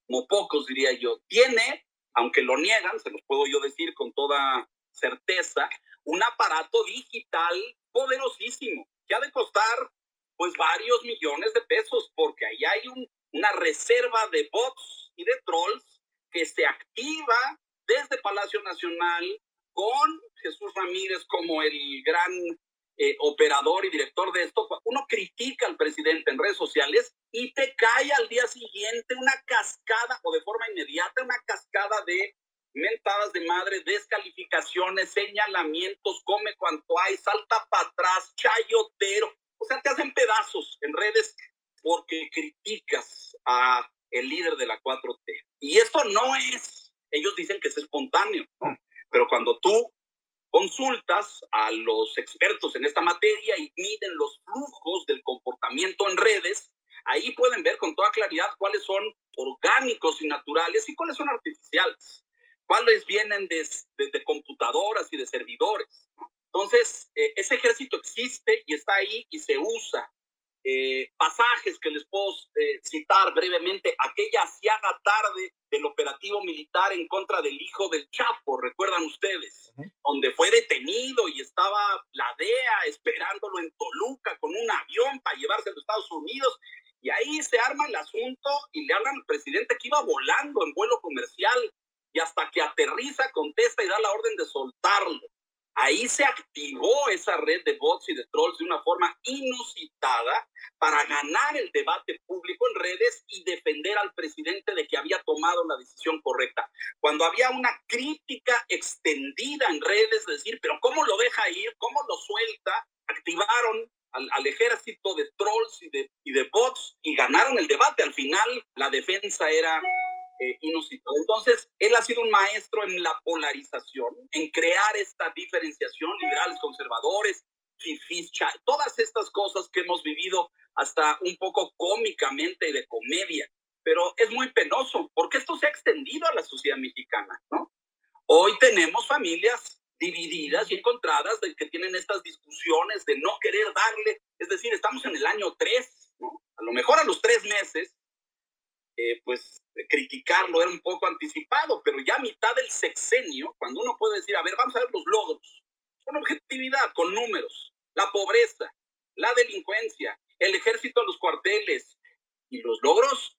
Speaker 4: como pocos diría yo. Tiene, aunque lo niegan, se los puedo yo decir con toda certeza, un aparato digital poderosísimo que ha de costar pues varios millones de pesos, porque ahí hay una reserva de bots y de trolls que se activa desde Palacio Nacional con Jesús Ramírez como el gran eh, operador y director de esto. Uno critica al presidente en redes sociales y te cae al día siguiente una cascada o de forma inmediata una cascada de mentadas de madre, descalificaciones, señalamientos, come cuanto hay, salta para atrás, chayotero. O sea, te hacen pedazos en redes porque criticas a el líder de la 4T. Y esto no es, ellos dicen que es espontáneo, pero cuando tú consultas a los expertos en esta materia y miden los flujos del comportamiento en redes, ahí pueden ver con toda claridad cuáles son orgánicos y naturales y cuáles son artificiales, cuáles vienen de, computadoras y de servidores. Entonces, eh, ese ejército existe y está ahí y se usa. Eh, pasajes que les puedo eh, citar brevemente, aquella asiaga tarde del operativo militar en contra del hijo del Chapo, recuerdan ustedes, donde fue detenido y estaba la DEA esperándolo en Toluca con un avión para llevarse a los Estados Unidos. Y ahí se arma el asunto y le hablan al presidente que iba volando en vuelo comercial y hasta que aterriza contesta y da la orden de soltarlo. Ahí se activó esa red de bots y de trolls de una forma inusitada para ganar el debate público en redes y defender al presidente de que había tomado la decisión correcta. Cuando había una crítica extendida en redes, decir, pero ¿cómo lo deja ir? ¿Cómo lo suelta? Activaron al, ejército de trolls y de, bots y ganaron el debate. Al final, la defensa era eh, Entonces, él ha sido un maestro en la polarización, en crear esta diferenciación, liberales, conservadores, ficha, todas estas cosas que hemos vivido hasta un poco cómicamente de comedia. Pero es muy penoso, porque esto se ha extendido a la sociedad mexicana, ¿no? Hoy tenemos familias divididas y encontradas de que tienen estas discusiones de no querer darle, es decir, estamos en el año 3, ¿no? A lo mejor a los tres meses eh, pues criticarlo era un poco anticipado, pero ya mitad del sexenio, cuando uno puede decir, a ver, vamos a ver los logros, con objetividad, con números, la pobreza, la delincuencia, el ejército a los cuarteles, y los logros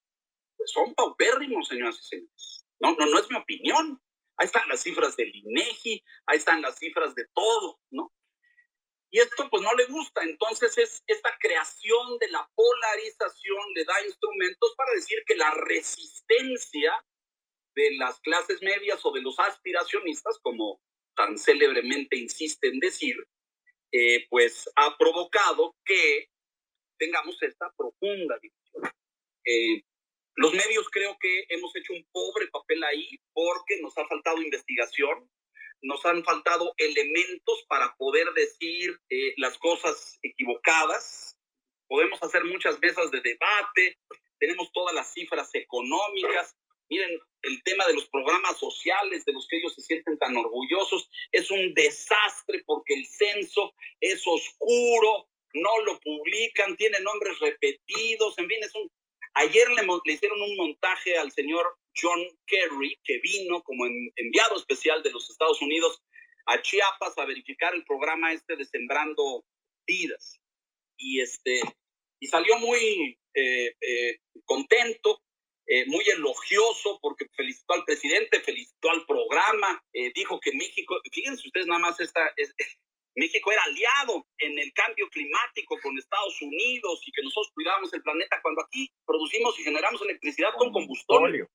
Speaker 4: pues, son paupérrimos, señoras y señores. No, no, no es mi opinión. Ahí están las cifras del INEGI, ahí están las cifras de todo, ¿no? Y esto pues no le gusta, entonces es esta creación de la polarización le da instrumentos para decir que la resistencia de las clases medias o de los aspiracionistas, como tan célebremente insisten decir, eh, pues ha provocado que tengamos esta profunda división. Eh, los medios creo que hemos hecho un pobre papel ahí porque nos ha faltado investigación, nos han faltado elementos para poder decir eh, las cosas equivocadas. Podemos hacer muchas mesas de debate, tenemos todas las cifras económicas. Miren, el tema de los programas sociales de los que ellos se sienten tan orgullosos es un desastre porque el censo es oscuro, no lo publican, tiene nombres repetidos, en fin, es un... Ayer le, le hicieron un montaje al señor John Kerry, que vino como enviado especial de los Estados Unidos a Chiapas a verificar el programa este de Sembrando Vidas. Y, este, y salió muy eh, eh, contento, eh, muy elogioso porque felicitó al presidente, felicitó al programa, dijo que México, fíjense ustedes nada más, esta, México era aliado en el cambio climático con Estados Unidos y que nosotros cuidábamos el planeta cuando aquí producimos y generamos electricidad con combustible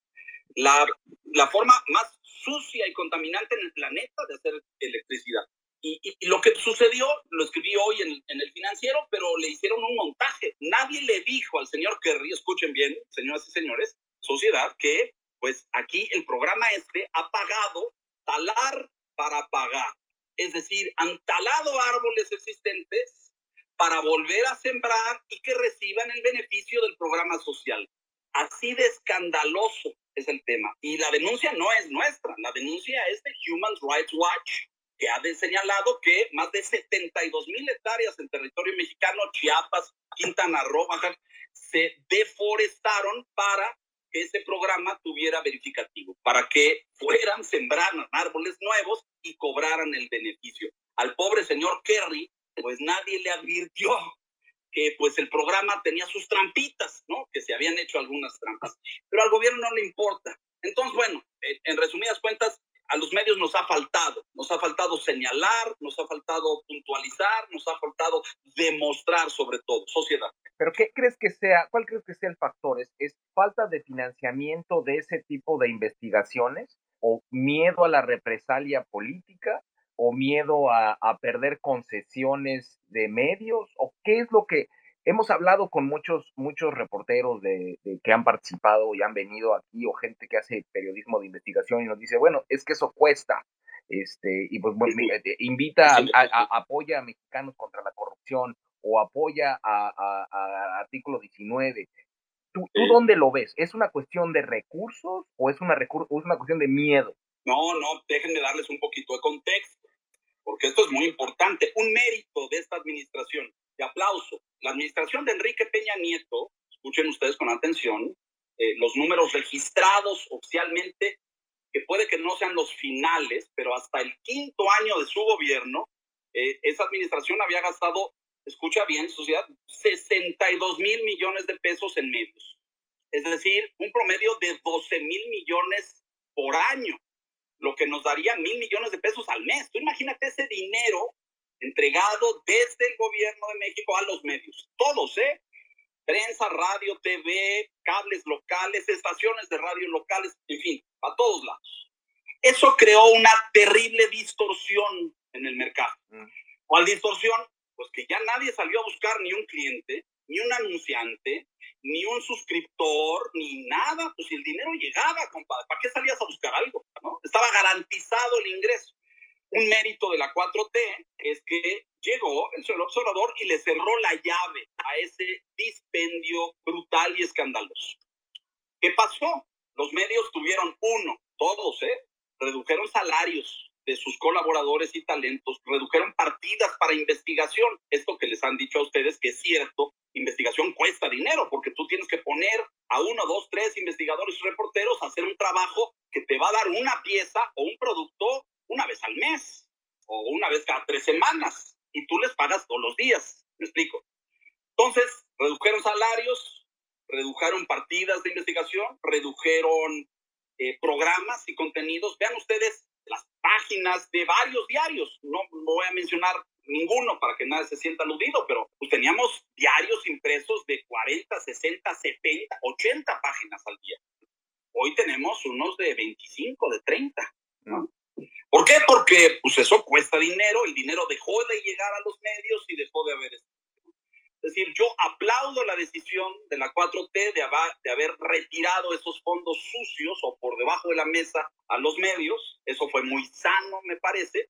Speaker 4: la, la forma más sucia y contaminante en el planeta de hacer electricidad. Y, y, lo que sucedió, lo escribí hoy en, en, el financiero, pero le hicieron un montaje. Nadie le dijo al señor Kerry, escuchen bien, señoras y señores, sociedad, que pues aquí el programa este ha pagado talar para pagar. Es decir, han talado árboles existentes para volver a sembrar y que reciban el beneficio del programa social. Así de escandaloso es el tema. Y la denuncia no es nuestra, la denuncia es de Human Rights Watch, que ha señalado que más de 72 mil hectáreas en territorio mexicano, Chiapas, Quintana Roo, se deforestaron para que ese programa tuviera verificativo, para que fueran, sembraran árboles nuevos y cobraran el beneficio. Al pobre señor Kerry, pues nadie le advirtió que pues el programa tenía sus trampitas, ¿no? Que se habían hecho algunas trampas, pero al gobierno no le importa. Entonces, bueno, en resumidas cuentas, a los medios nos ha faltado, nos ha faltado señalar, nos ha faltado puntualizar, nos ha faltado demostrar sobre todo, sociedad.
Speaker 2: Pero ¿qué crees que sea, cuál crees que sea el factor? ¿Es, ¿Es, falta de financiamiento de ese tipo de investigaciones o miedo a la represalia política o miedo a, a perder concesiones de medios o qué es lo que hemos hablado con muchos, muchos reporteros de, que han participado y han venido aquí o gente que hace periodismo de investigación y nos dice, bueno, es que eso cuesta. Este, y pues eh, invita, a, apoya a mexicanos contra la corrupción o apoya a, artículo 19. ¿Tú, ¿Tú, dónde lo ves? ¿Es una cuestión de recursos o es una, o es una cuestión de miedo?
Speaker 4: No, no, déjenme darles un poquito de contexto, porque esto es muy importante. Un mérito de esta administración de aplauso. La administración de Enrique Peña Nieto, escuchen ustedes con atención, eh, los números registrados oficialmente, que puede que no sean los finales, pero hasta el quinto año de su gobierno, eh, esa administración había gastado, escucha bien, sociedad, 62 mil millones de pesos en medios. Es decir, un promedio de 12 mil millones por año, lo que nos daría mil millones de pesos al mes. Tú imagínate ese dinero entregado desde el gobierno de México a los medios, todos, ¿eh? Prensa, radio, TV, cables locales, estaciones de radio locales, en fin, a todos lados. Eso creó una terrible distorsión en el mercado. Mm. ¿Cuál distorsión? Pues que ya nadie salió a buscar ni un cliente, ni un anunciante, ni un suscriptor, ni nada. Pues si el dinero llegaba, compadre, ¿para qué salías a buscar algo? ¿no? Estaba garantizado el ingreso un mérito de la 4T es que llegó el suelo observador y le cerró la llave a ese dispendio brutal y escandaloso. ¿Qué pasó? Los medios tuvieron uno, todos, ¿eh? Redujeron salarios de sus colaboradores y talentos, redujeron partidas para investigación. Esto que les han dicho a ustedes que es cierto, investigación cuesta dinero porque tú tienes que poner a uno, dos, tres investigadores y reporteros a hacer un trabajo que te va a dar una pieza o un producto una vez al mes o una vez cada tres semanas y tú les pagas todos los días. ¿Me explico? Entonces, redujeron salarios, redujeron partidas de investigación, redujeron eh, programas y contenidos. Vean ustedes las páginas de varios diarios. No, voy a mencionar ninguno para que nadie se sienta aludido, pero pues teníamos diarios impresos de 40, 60, 70, 80 páginas al día. Hoy tenemos unos de 25, de 30. ¿no? ¿Por qué? Porque pues eso cuesta dinero, el dinero dejó de llegar a los medios y dejó de haber... Es decir, yo aplaudo la decisión de la 4T de de haber retirado esos fondos sucios o por debajo de la mesa a los medios. Eso fue muy sano, me parece.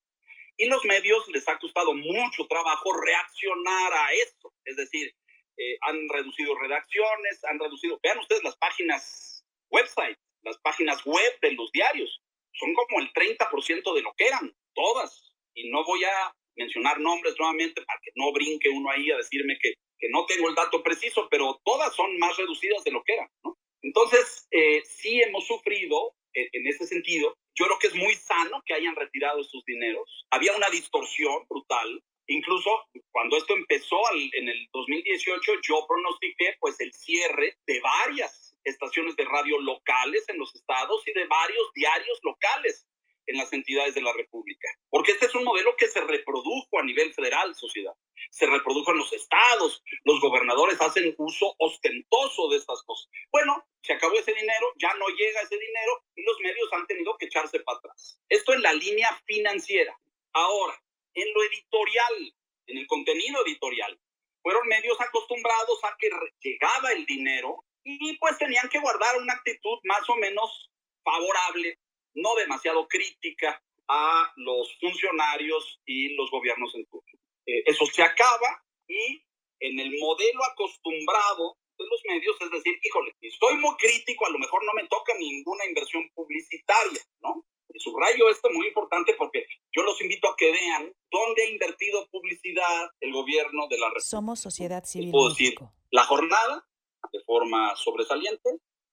Speaker 4: Y los medios les ha costado mucho trabajo reaccionar a eso. Es decir, eh, han reducido redacciones, han reducido, vean ustedes las páginas website, las páginas web de los diarios son como el 30% de lo que eran, todas. Y no voy a mencionar nombres nuevamente para que no brinque uno ahí a decirme que, que no tengo el dato preciso, pero todas son más reducidas de lo que eran. Entonces, eh, sí hemos sufrido eh, en ese sentido. Yo creo que es muy sano que hayan retirado esos dineros. Había una distorsión brutal. Incluso cuando esto empezó en el 2018, yo pronostiqué pues el cierre de varias estaciones de radio locales en los estados y de varios diarios locales en las entidades de la República. Porque este es un modelo que se reprodujo a nivel federal, sociedad. Se reprodujo en los estados. Los gobernadores hacen uso ostentoso de estas cosas. Bueno, se acabó ese dinero, ya no llega ese dinero y los medios han tenido que echarse para atrás. Esto en la línea financiera. Ahora, en lo editorial, en el contenido editorial, fueron medios acostumbrados a que llegaba el dinero y pues tenían que guardar una actitud más o menos favorable, no demasiado crítica a los funcionarios y los gobiernos en turno. Eh, eso se acaba y modelo acostumbrado de los medios es decir, híjole, si estoy muy crítico, a lo mejor no me toca ninguna inversión publicitaria, ¿no? Y subrayo esto muy importante porque yo los invito a que vean dónde ha invertido publicidad el gobierno de la
Speaker 1: República. Somos sociedad civil.
Speaker 4: Puedo decir, la jornada, de forma sobresaliente,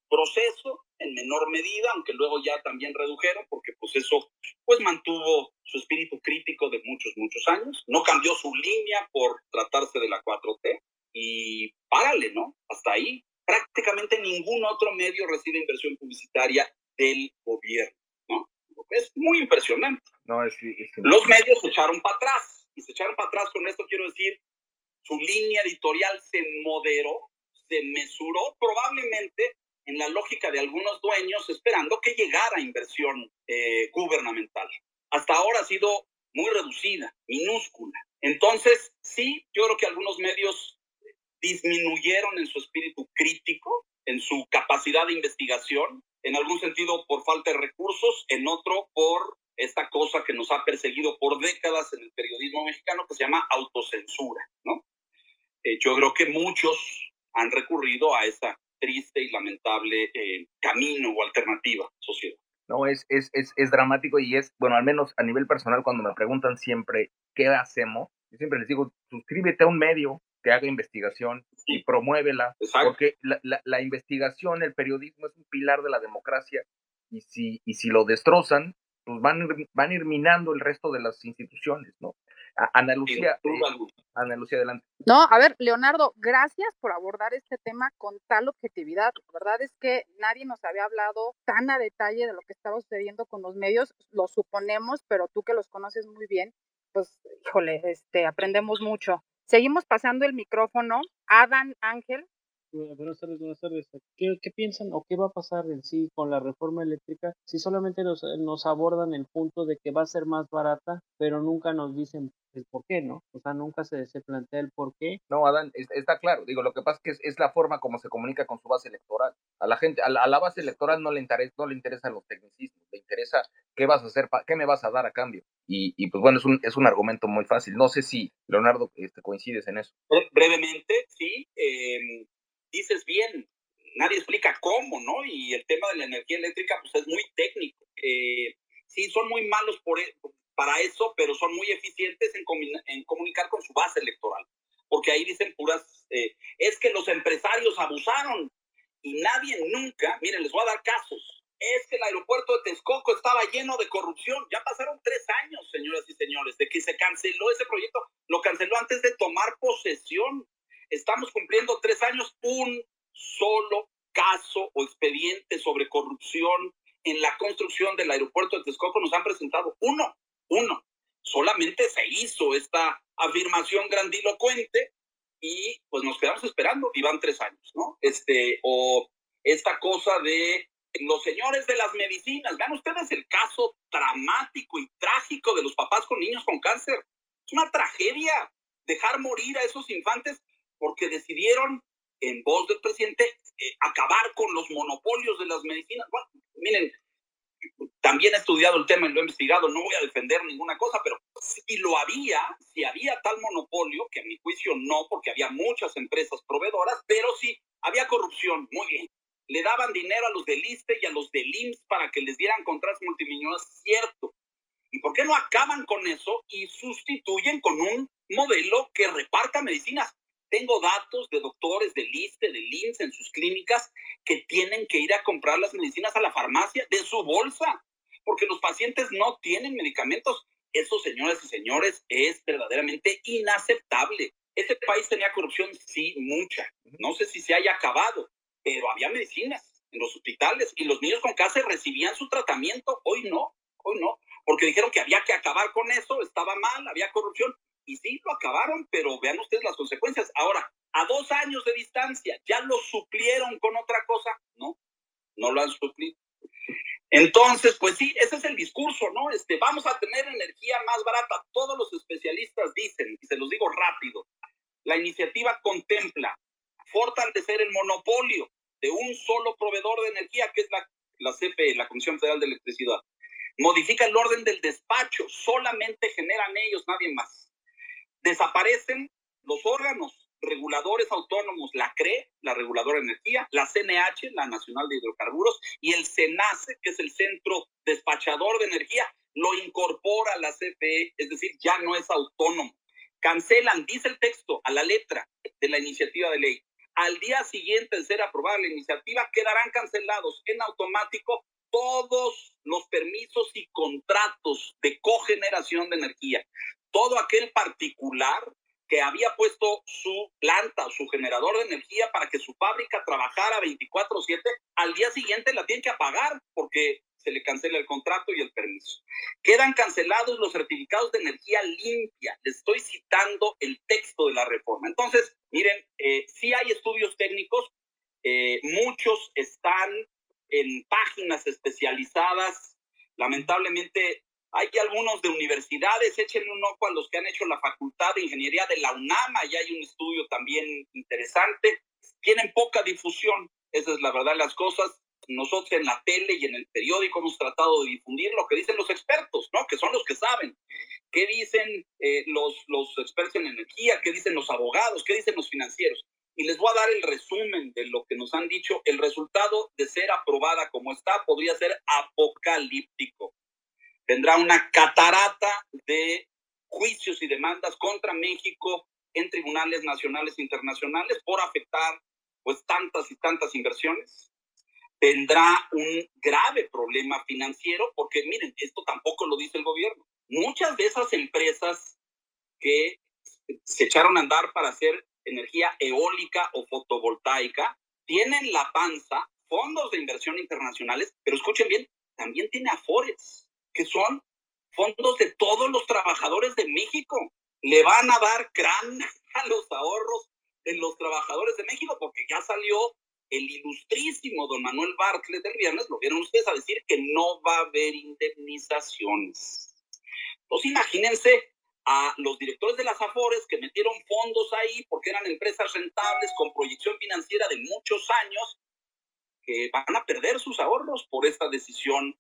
Speaker 4: proceso en menor medida, aunque luego ya también redujeron, porque pues eso pues mantuvo su espíritu crítico de muchos, muchos años, no cambió su línea por tratarse de la 4T y párale, ¿no? Hasta ahí. Prácticamente ningún otro medio recibe inversión publicitaria del gobierno, ¿no? Es muy impresionante.
Speaker 2: No, es,
Speaker 4: Los medios se echaron para atrás, y se echaron para atrás, con esto quiero decir, su línea editorial se moderó, se mesuró probablemente en la lógica de algunos dueños esperando que llegara inversión eh, gubernamental. Hasta ahora ha sido muy reducida, minúscula. Entonces, sí, yo creo que algunos medios disminuyeron en su espíritu crítico, en su capacidad de investigación, en algún sentido por falta de recursos, en otro por esta cosa que nos ha perseguido por décadas en el periodismo mexicano que se llama autocensura, ¿no? Eh, yo creo que muchos han recurrido a esa triste y lamentable eh, camino o alternativa social.
Speaker 2: No, es, es, es, es, dramático y es, bueno, al menos a nivel personal, cuando me preguntan siempre qué hacemos, yo siempre les digo, suscríbete a un medio que haga investigación y promuévela, porque la, la, la, investigación, el periodismo es un pilar de la democracia y si, y si lo destrozan, pues van, van a ir minando el resto de las instituciones, ¿no? Ana Lucía, eh, Ana Lucía, adelante.
Speaker 3: No, a ver, Leonardo, gracias por abordar este tema con tal objetividad. La verdad es que nadie nos había hablado tan a detalle de lo que estaba sucediendo con los medios, lo suponemos, pero tú que los conoces muy bien, pues, híjole, este, aprendemos mucho. Seguimos pasando el micrófono. Adán Ángel,
Speaker 8: Buenas tardes, buenas tardes. ¿Qué, ¿Qué, piensan o qué va a pasar en sí con la reforma eléctrica si solamente nos, nos abordan el punto de que va a ser más barata, pero nunca nos dicen el por qué, ¿no? O sea, nunca se, se plantea el por qué.
Speaker 2: No, Adán, está claro. Digo, lo que pasa es que es, la forma como se comunica con su base electoral. A la gente, a la, base electoral no le, interesa, no le interesan los tecnicismos, le interesa qué vas a hacer, qué me vas a dar a cambio. Y, y pues bueno, es un, es un argumento muy fácil. No sé si, Leonardo, este, coincides en eso.
Speaker 4: Brevemente, sí. Eh, dices bien, nadie explica cómo, ¿no? Y el tema de la energía eléctrica, pues es muy técnico. Eh, sí, son muy malos e, para eso, pero son muy eficientes en, en, comunicar con su base electoral. Porque ahí dicen puras, eh, es que los empresarios abusaron y nadie nunca, miren, les voy a dar casos. Es que el aeropuerto de Texcoco estaba lleno de corrupción. Ya pasaron tres años, señoras y señores, de que se canceló ese proyecto. Lo canceló antes de tomar posesión estamos cumpliendo tres años, un solo caso o expediente sobre corrupción en la construcción del aeropuerto de Texcoco nos han presentado uno, uno. Solamente se hizo esta afirmación grandilocuente y pues nos quedamos esperando y van tres años, ¿no? Este, o esta cosa de los señores de las medicinas. Vean ustedes el caso dramático y trágico de los papás con niños con cáncer. Es una tragedia dejar morir a esos infantes porque decidieron, en voz del presidente, eh, acabar con los monopolios de las medicinas. Bueno, miren, también he estudiado el tema y lo he investigado, no voy a defender ninguna cosa, pero si lo había, si había tal monopolio, que a mi juicio no, porque había muchas empresas proveedoras, pero sí había corrupción, muy bien. Le daban dinero a los del ISTE y a los del IMSS para que les dieran contratos multimillonarios, cierto. ¿Y por qué no acaban con eso y sustituyen con un modelo que reparta medicinas? Tengo datos de doctores del ISTE, del IMSS en sus clínicas que tienen que ir a comprar las medicinas a la farmacia de su bolsa, porque los pacientes no tienen medicamentos. Eso, señoras y señores, es verdaderamente inaceptable. Este país tenía corrupción, sí, mucha. No sé si se haya acabado, pero había medicinas en los hospitales y los niños con cáncer recibían su tratamiento. Hoy no, hoy no, porque dijeron que había que acabar con eso, estaba mal, había corrupción y sí lo acabaron, pero vean ustedes las consecuencias. Ahora, a dos años de distancia, ¿ya lo suplieron con otra cosa? No, no lo han suplido. Entonces, pues sí, ese es el discurso, ¿no? Este, vamos a tener energía más barata. Todos los especialistas dicen, y se los digo rápido, la iniciativa contempla fortalecer el monopolio de un solo proveedor de energía, que es la, la CFE, la Comisión Federal de Electricidad. Modifica el orden del despacho, solamente generan ellos, nadie más desaparecen los órganos reguladores autónomos, la CRE, la reguladora de energía, la CNH, la Nacional de Hidrocarburos, y el CENACE, que es el Centro Despachador de Energía, lo incorpora la CFE, es decir, ya no es autónomo. Cancelan, dice el texto, a la letra de la iniciativa de ley. Al día siguiente de ser aprobada la iniciativa, quedarán cancelados en automático todos los permisos y contratos de cogeneración de energía. Todo aquel particular que había puesto su planta o su generador de energía para que su fábrica trabajara 24/7, al día siguiente la tiene que apagar porque se le cancela el contrato y el permiso. Quedan cancelados los certificados de energía limpia. Les estoy citando el texto de la reforma. Entonces, miren, eh, sí hay estudios técnicos, eh, muchos están en páginas especializadas. Lamentablemente hay algunos de universidades, échenle un ojo a los que han hecho la Facultad de Ingeniería de la UNAM, y hay un estudio también interesante. Tienen poca difusión, esa es la verdad las cosas. Nosotros en la tele y en el periódico hemos tratado de difundir lo que dicen los expertos, ¿no? Que son los que saben. ¿Qué dicen eh, los, los expertos en energía? ¿Qué dicen los abogados? ¿Qué dicen los financieros? Y les voy a dar el resumen de lo que nos han dicho. El resultado de ser aprobada como está podría ser apocalíptico tendrá una catarata de juicios y demandas contra México en tribunales nacionales e internacionales por afectar pues tantas y tantas inversiones. Tendrá un grave problema financiero porque miren, esto tampoco lo dice el gobierno. Muchas de esas empresas que se echaron a andar para hacer energía eólica o fotovoltaica tienen la panza, fondos de inversión internacionales, pero escuchen bien, también tiene afores que son fondos de todos los trabajadores de México. Le van a dar crán (laughs) a los ahorros de los trabajadores de México porque ya salió el ilustrísimo don Manuel Bartlett del viernes, lo vieron ustedes a decir que no va a haber indemnizaciones. Entonces imagínense a los directores de las Afores que metieron fondos ahí porque eran empresas rentables con proyección financiera de muchos años que van a perder sus ahorros por esta decisión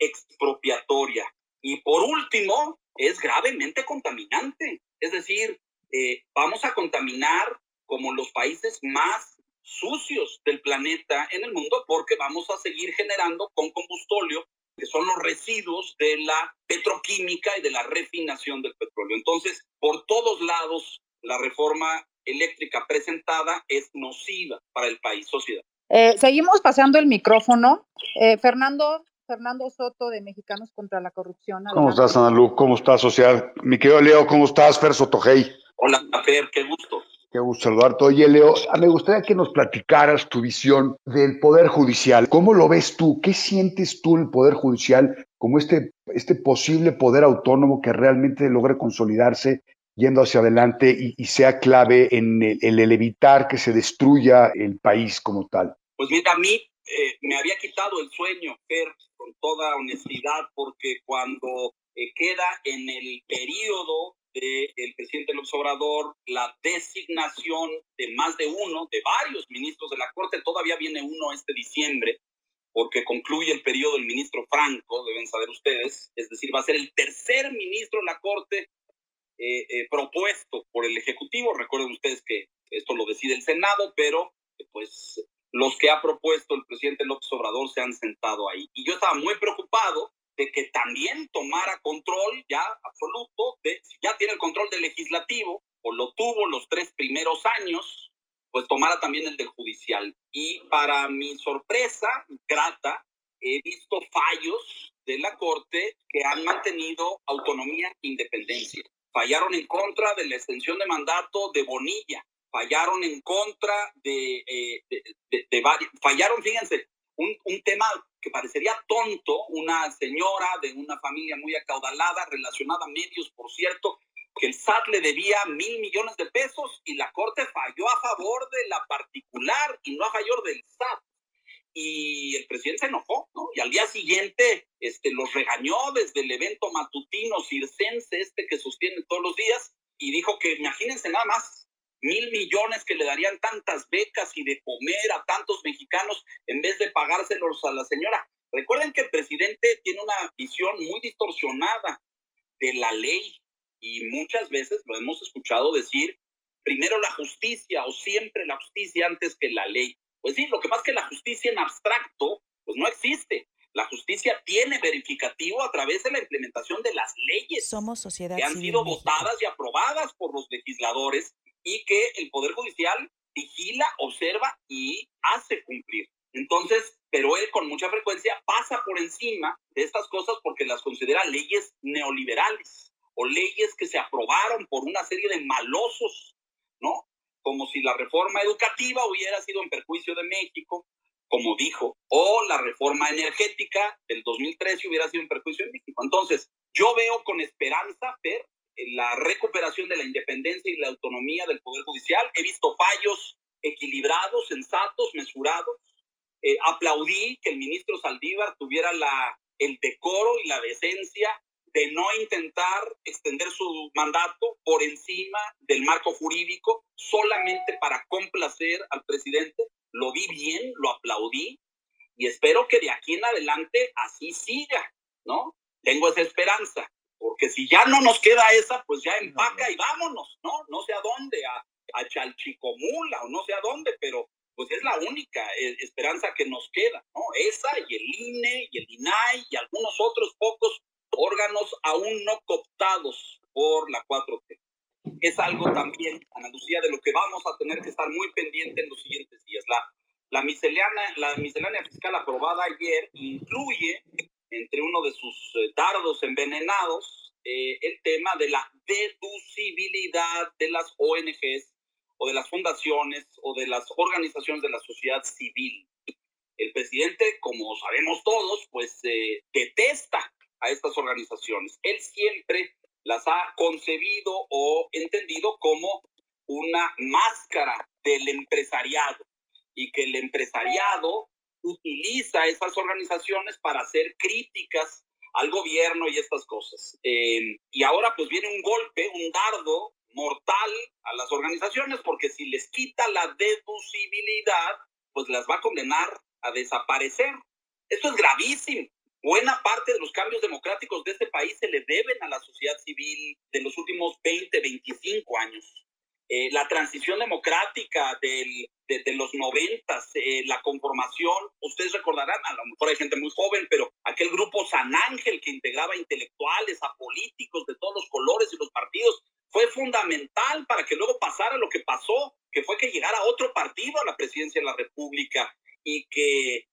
Speaker 4: expropiatoria. Y por último, es gravemente contaminante. Es decir, eh, vamos a contaminar como los países más sucios del planeta en el mundo porque vamos a seguir generando con combustóleo, que son los residuos de la petroquímica y de la refinación del petróleo. Entonces, por todos lados, la reforma eléctrica presentada es nociva para el país, sociedad.
Speaker 3: Eh, seguimos pasando el micrófono. Eh, Fernando, Fernando Soto de Mexicanos contra la Corrupción.
Speaker 9: ¿Cómo estás, Ana Lu? ¿Cómo estás, social? Mi querido Leo, ¿cómo estás? Fer Sotogey.
Speaker 4: Hola, Fer, qué gusto.
Speaker 9: Qué gusto saludarte. Oye, Leo, ah, me gustaría que nos platicaras tu visión del Poder Judicial. ¿Cómo lo ves tú? ¿Qué sientes tú el Poder Judicial como este, este posible poder autónomo que realmente logre consolidarse yendo hacia adelante y, sea clave en el evitar que se destruya el país como tal?
Speaker 4: Pues mira, a mí eh, me había quitado el sueño, Fer, con toda honestidad, porque cuando eh, queda en el periodo del presidente López Obrador la designación de más de uno, de varios ministros de la Corte, todavía viene uno este diciembre, porque concluye el periodo del ministro Franco, deben saber ustedes, es decir, va a ser el tercer ministro de la Corte eh, propuesto por el Ejecutivo. Recuerden ustedes que esto lo decide el Senado, pero pues los que ha propuesto el presidente López Obrador se han sentado ahí. Y yo estaba muy preocupado de que también tomara control ya absoluto, de, ya tiene el control del legislativo, o lo tuvo los tres primeros años, pues tomara también el del judicial. Y para mi sorpresa grata, he visto fallos de la Corte que han mantenido autonomía e independencia. Fallaron en contra de la extensión de mandato de Bonilla, fallaron en contra de, eh, varios, fallaron, fíjense, un, un, tema que parecería tonto, una señora de una familia muy acaudalada, relacionada a medios, por cierto, que el SAT le debía mil millones de pesos y la Corte falló a favor de la particular y no a favor del SAT. Y el presidente se enojó, ¿no? Y al día siguiente este, los regañó desde el evento matutino circense este que sostiene todos los días y dijo que imagínense nada más, mil millones que le darían tantas becas y de comer a tantos mexicanos en vez de pagárselos a la señora. Recuerden que el presidente tiene una visión muy distorsionada de la ley y muchas veces lo hemos escuchado decir primero la justicia o siempre la justicia antes que la ley. Pues sí, lo que pasa es que la justicia en abstracto, pues no existe. La justicia tiene verificativo a través de la implementación de las leyes
Speaker 1: Somos sociedad
Speaker 4: que han sido votadas y aprobadas por los legisladores y que el Poder Judicial vigila, observa y hace cumplir. Entonces, pero él con mucha frecuencia pasa por encima de estas cosas porque las considera leyes neoliberales o leyes que se aprobaron por una serie de malosos, ¿no? Como si la reforma educativa hubiera sido en perjuicio de México, como dijo, o la reforma energética del 2013 hubiera sido en perjuicio de México. Entonces, yo veo con esperanza ver la recuperación de la independencia y la autonomía del Poder Judicial. He visto fallos equilibrados, sensatos, mesurados. Eh, aplaudí que el ministro Saldívar tuviera la, el decoro y la decencia de no intentar extender su mandato por encima del marco jurídico solamente para complacer al presidente. Lo vi bien, lo aplaudí y espero que de aquí en adelante así siga, ¿no? Tengo esa esperanza, porque si ya no nos queda esa, pues ya empaca y vámonos, ¿no? No sé a dónde, a, a Chalchicomula o no sé a dónde, pero pues es la única eh, esperanza que nos queda, ¿no? Esa y el INE y el INAI y algunos otros pocos órganos aún no cooptados por la 4T. Es algo también, Ana Lucía, de lo que vamos a tener que estar muy pendiente en los siguientes días. La, la, miscelánea, la miscelánea fiscal aprobada ayer incluye, entre uno de sus eh, dardos envenenados, eh, el tema de la deducibilidad de las ONGs o de las fundaciones o de las organizaciones de la sociedad civil. El presidente, como sabemos todos, pues eh, detesta a estas organizaciones. Él siempre las ha concebido o entendido como una máscara del empresariado y que el empresariado utiliza esas organizaciones para hacer críticas al gobierno y estas cosas. Eh, y ahora pues viene un golpe, un dardo mortal a las organizaciones porque si les quita la deducibilidad, pues las va a condenar a desaparecer. Esto es gravísimo. Buena parte de los cambios democráticos de este país se le deben a la sociedad civil de los últimos 20, 25 años. Eh, la transición democrática del, de, de, los noventas, eh, la conformación, ustedes recordarán, a lo mejor hay gente muy joven, pero aquel grupo San Ángel que integraba intelectuales, a políticos de todos los colores y los partidos, fue fundamental para que luego pasara lo que pasó, que fue que llegara otro partido a la presidencia de la República y que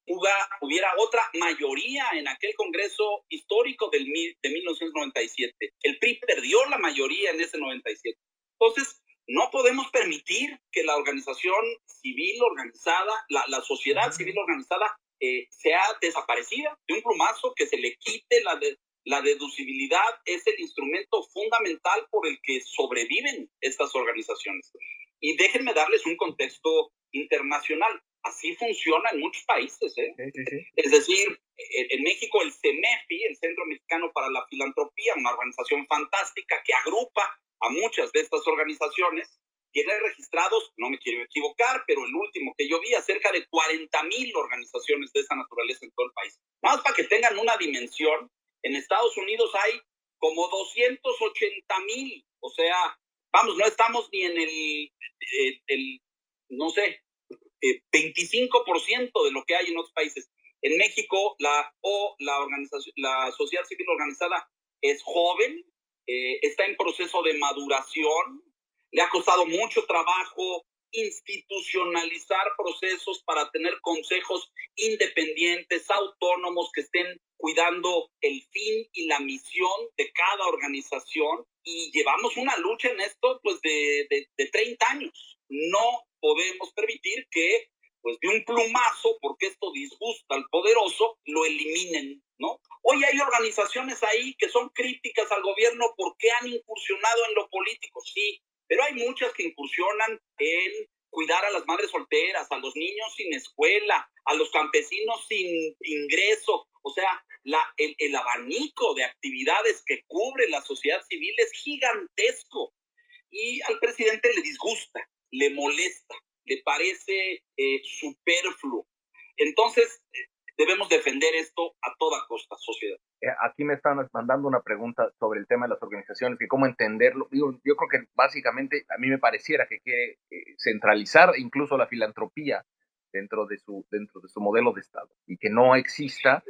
Speaker 4: hubiera otra mayoría en aquel Congreso histórico del, de 1997. El PRI perdió la mayoría en ese 97. Entonces, no podemos permitir que la organización civil organizada, la, la sociedad civil organizada, eh, sea desaparecida de un plumazo, que se le quite la, de, la deducibilidad, es el instrumento fundamental por el que sobreviven estas organizaciones. Y déjenme darles un contexto internacional. Así funciona en muchos países. ¿eh? Sí, sí, sí. Es decir, en, en, México el CEMEFI, el Centro Mexicano para la Filantropía, una organización fantástica que agrupa a muchas de estas organizaciones, tiene registrados, no me quiero equivocar, pero el último que yo vi, cerca de 40 mil organizaciones de esa naturaleza en todo el país. Más para que tengan una dimensión, en Estados Unidos hay como 280 mil, o sea, vamos, no estamos ni en el, el, el no sé, eh, 25% de lo que hay en otros países. En México, la, o la, organización, la sociedad civil organizada es joven, eh, está en proceso de maduración, le ha costado mucho trabajo institucionalizar procesos para tener consejos independientes, autónomos, que estén cuidando el fin y la misión de cada organización. Y llevamos una lucha en esto pues de, de, de 30 años. No podemos permitir que pues de un plumazo, porque esto disgusta al poderoso, lo eliminen, Hoy hay organizaciones ahí que son críticas al gobierno porque han incursionado en lo político, sí, pero hay muchas que incursionan en cuidar a las madres solteras, a los niños sin escuela, a los campesinos sin ingreso, o sea, el, el abanico de actividades que cubre la sociedad civil es gigantesco y al presidente le disgusta, le molesta, le parece eh, superfluo. Entonces, debemos defender esto a toda costa, sociedad.
Speaker 2: eh, aquí me están mandando una pregunta sobre el tema de las organizaciones, y cómo entenderlo. Yo, yo creo que básicamente a mí me pareciera que quiere eh, centralizar incluso la filantropía dentro de su dentro de su modelo de estado y que no exista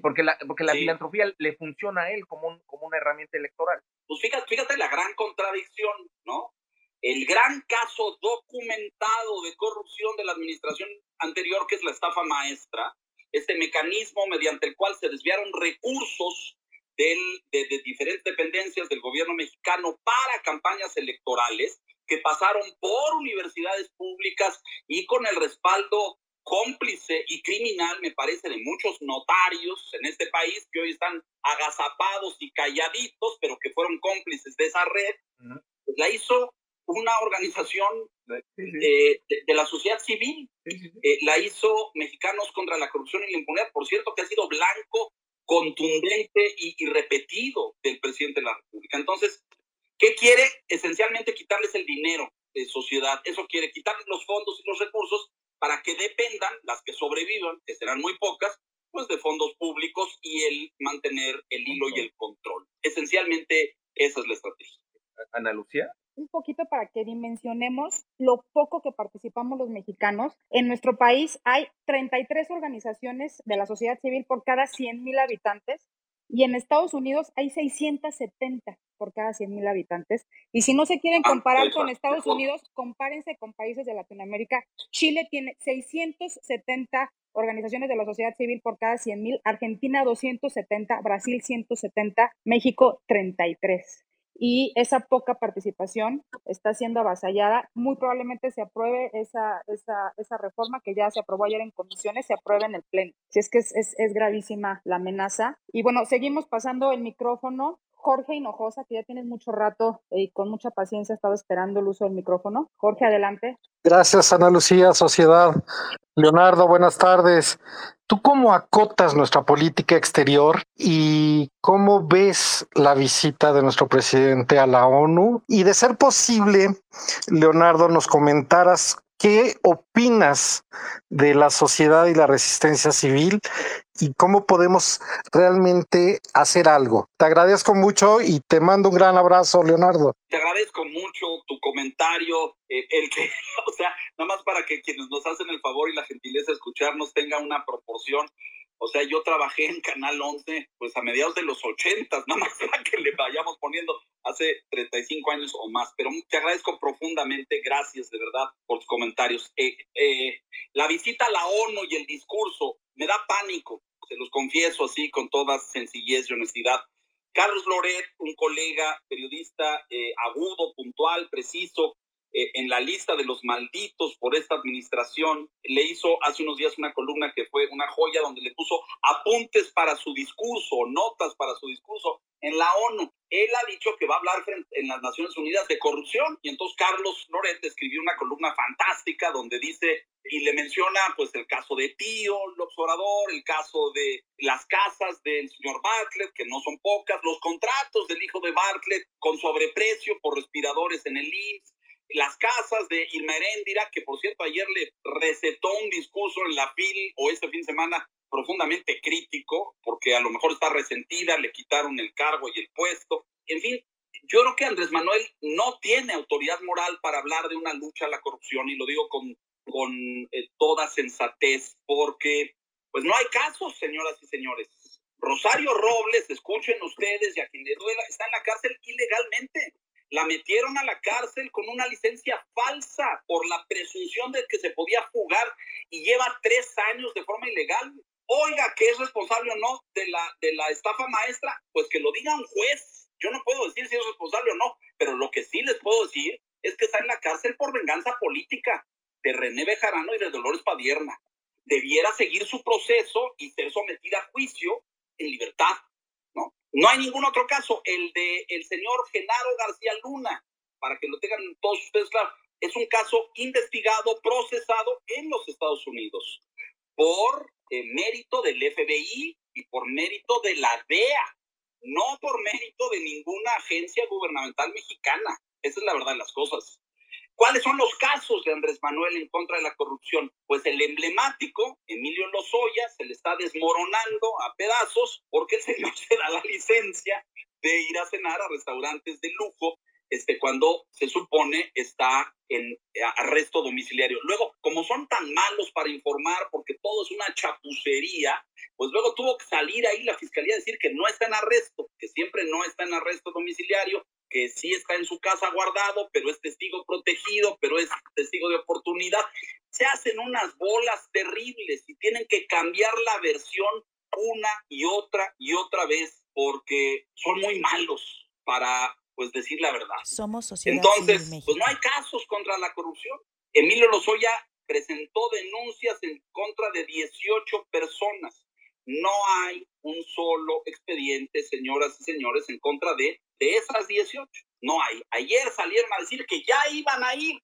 Speaker 2: porque la porque la filantropía le funciona a él como como una herramienta electoral.
Speaker 4: Pues fíjate, fíjate la gran contradicción, ¿no? El gran caso documentado de corrupción de la administración anterior, que es la estafa maestra, este mecanismo mediante el cual se desviaron recursos del, de, diferentes dependencias del gobierno mexicano para campañas electorales que pasaron por universidades públicas y con el respaldo cómplice y criminal, me parece, de muchos notarios en este país que hoy están agazapados y calladitos, pero que fueron cómplices de esa red, pues la hizo una organización de, la sociedad civil. Eh, la hizo Mexicanos contra la Corrupción y la Impunidad, por cierto, que ha sido blanco, contundente y, repetido del presidente de la República. Entonces, ¿qué quiere? Esencialmente quitarles el dinero de sociedad. Eso quiere quitarles los fondos y los recursos para que dependan, las que sobrevivan, que serán muy pocas, pues de fondos públicos y el mantener el hilo y el control. Esencialmente, esa es la estrategia.
Speaker 2: Ana Lucía
Speaker 3: un poquito para que dimensionemos lo poco que participamos los mexicanos. En nuestro país hay 33 organizaciones de la sociedad civil por cada 100 mil habitantes y en Estados Unidos hay 670 por cada 100 mil habitantes. Y si no se quieren ah, comparar con Estados Unidos, compárense con países de Latinoamérica. Chile tiene 670 organizaciones de la sociedad civil por cada 100 mil, Argentina 270, Brasil 170, México 33 y esa poca participación está siendo avasallada. Muy probablemente se apruebe esa, esa, esa reforma que ya se aprobó ayer en comisiones, se apruebe en el Pleno. Si es que es, es, es gravísima la amenaza. Y bueno, seguimos pasando el micrófono. Jorge Hinojosa, que ya tienes mucho rato y con mucha paciencia estado esperando el uso del micrófono. Jorge, adelante.
Speaker 10: Gracias, Ana Lucía, Sociedad. Leonardo, buenas tardes. ¿Tú cómo acotas nuestra política exterior y cómo ves la visita de nuestro presidente a la ONU? Y de ser posible, Leonardo, nos comentaras ¿Qué opinas de la sociedad y la resistencia civil y cómo podemos realmente hacer algo? Te agradezco mucho y te mando un gran abrazo, Leonardo.
Speaker 4: Te agradezco mucho tu comentario, eh, el que, (laughs) o sea, nada más para que quienes nos hacen el favor y la gentileza de escucharnos tenga una proporción. O sea, yo trabajé en Canal 11, pues a mediados de los 80, nada más (laughs) para que le vayamos poniendo hace 35 años o más. Pero te agradezco profundamente, gracias de verdad por tus comentarios. Eh, eh, la visita a la ONU y el discurso me da pánico, se los confieso así con toda sencillez y honestidad. Carlos Loret, un colega periodista eh, agudo, puntual, preciso, eh, en la lista de los malditos por esta administración. Le hizo hace unos días una columna que fue una joya donde le puso apuntes para su discurso, notas para su discurso en la ONU. Él ha dicho que va a hablar en las Naciones Unidas de corrupción y entonces Carlos Loret escribió una columna fantástica donde dice y le menciona pues el caso de Tío, el observador, el caso de las casas del señor Bartlett, que no son pocas, los contratos del hijo de Bartlett con sobreprecio por respiradores en el IMSS, las casas de Irma Heréndira, que por cierto ayer le recetó un discurso en la FIL o este fin de semana profundamente crítico, porque a lo mejor está resentida, le quitaron el cargo y el puesto. En fin, yo creo que Andrés Manuel no tiene autoridad moral para hablar de una lucha a la corrupción, y lo digo con, con eh, toda sensatez, porque pues no hay casos, señoras y señores. Rosario Robles, escuchen ustedes y a quien le duela, está en la cárcel ilegalmente la metieron a la cárcel con una licencia falsa por la presunción de que se podía jugar y lleva tres años de forma ilegal. Oiga, ¿qué es responsable o no de la, de la estafa maestra? Pues que lo diga un juez. Yo no puedo decir si es responsable o no, pero lo que sí les puedo decir es que está en la cárcel por venganza política de René Bejarano y de Dolores Padierna. Debiera seguir su proceso y ser sometida a juicio en libertad no hay ningún otro caso. El de el señor Genaro García Luna, para que lo tengan todos ustedes claro, es un caso investigado, procesado en los Estados Unidos por eh, mérito del FBI y por mérito de la DEA, no por mérito de ninguna agencia gubernamental mexicana. Esa es la verdad de las cosas. ¿Cuáles son los casos de Andrés Manuel en contra de la corrupción? Pues el emblemático, Emilio Lozoya, se le está desmoronando a pedazos porque el señor (laughs) se da la licencia de ir a cenar a restaurantes de lujo este, cuando se supone está en arresto domiciliario. Luego, como son tan malos para informar, porque todo es una chapucería, pues luego tuvo que salir ahí la fiscalía a decir que no está en arresto, que siempre no está en arresto domiciliario, que sí está en su casa guardado, pero es testigo protegido, pero es testigo de oportunidad. Se hacen unas bolas terribles y tienen que cambiar la versión una y otra y otra vez porque son muy malos para pues decir la verdad.
Speaker 1: Somos sociedad
Speaker 4: Entonces, pues no hay casos contra la corrupción. Emilio Lozoya presentó denuncias en contra de 18 personas. No hay un solo expediente, señoras y señores, en contra de, de esas 18. No hay. Ayer salieron a decir que ya iban a ir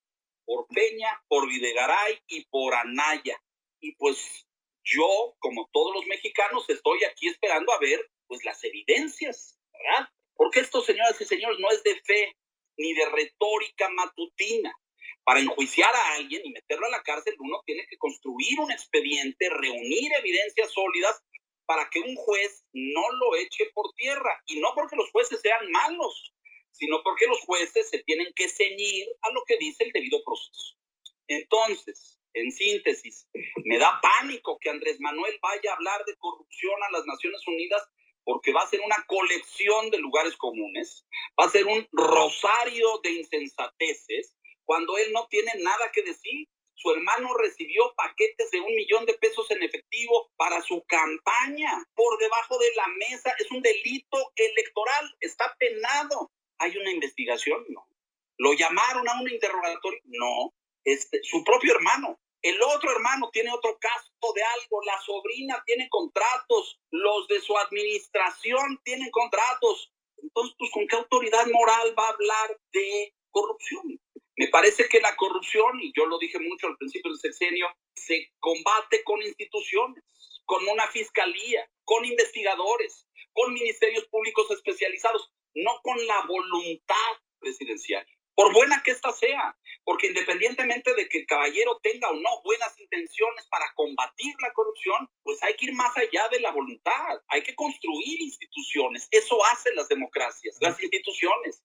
Speaker 4: por Peña, por Videgaray y por Anaya. Y pues yo, como todos los mexicanos, estoy aquí esperando a ver pues las evidencias, ¿verdad? Porque esto, señoras y señores, no es de fe ni de retórica matutina. Para enjuiciar a alguien y meterlo a la cárcel, uno tiene que construir un expediente, reunir evidencias sólidas para que un juez no lo eche por tierra. Y no porque los jueces sean malos, sino porque los jueces se tienen que ceñir a lo que dice el debido proceso. Entonces, en síntesis, me da pánico que Andrés Manuel vaya a hablar de corrupción a las Naciones Unidas porque va a ser una colección de lugares comunes, va a ser un rosario de insensateces, cuando él no tiene nada que decir. Su hermano recibió paquetes de un millón de pesos en efectivo para su campaña por debajo de la mesa. Es un delito electoral, está penado. ¿Hay una investigación? No. ¿Lo llamaron a un interrogatorio? No. Este, su propio hermano el otro hermano tiene otro caso de algo, la sobrina tiene contratos, los de su administración tienen contratos. Entonces, pues, ¿con qué autoridad moral va a hablar de corrupción? Me parece que la corrupción, y yo lo dije mucho al principio del sexenio, se combate con instituciones, con una fiscalía, con investigadores, con ministerios públicos especializados, no con la voluntad presidencial por buena que ésta sea, porque independientemente de que el caballero tenga o no buenas intenciones para combatir la corrupción, pues hay que ir más allá de la voluntad, hay que construir instituciones, eso hacen las democracias, las instituciones.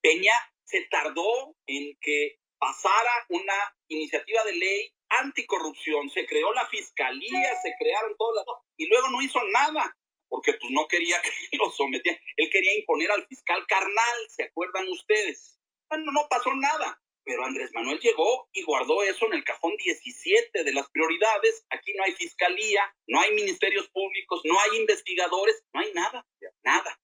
Speaker 4: Peña se tardó en que pasara una iniciativa de ley anticorrupción, se creó la fiscalía, se crearon todas las y luego no hizo nada porque pues no quería (laughs) que lo sometiera, él quería imponer al fiscal carnal, ¿se acuerdan ustedes? Bueno, no pasó nada, pero Andrés Manuel llegó y guardó eso en el cajón 17 de las prioridades. Aquí no hay fiscalía, no hay ministerios públicos, no hay investigadores, no hay nada, nada.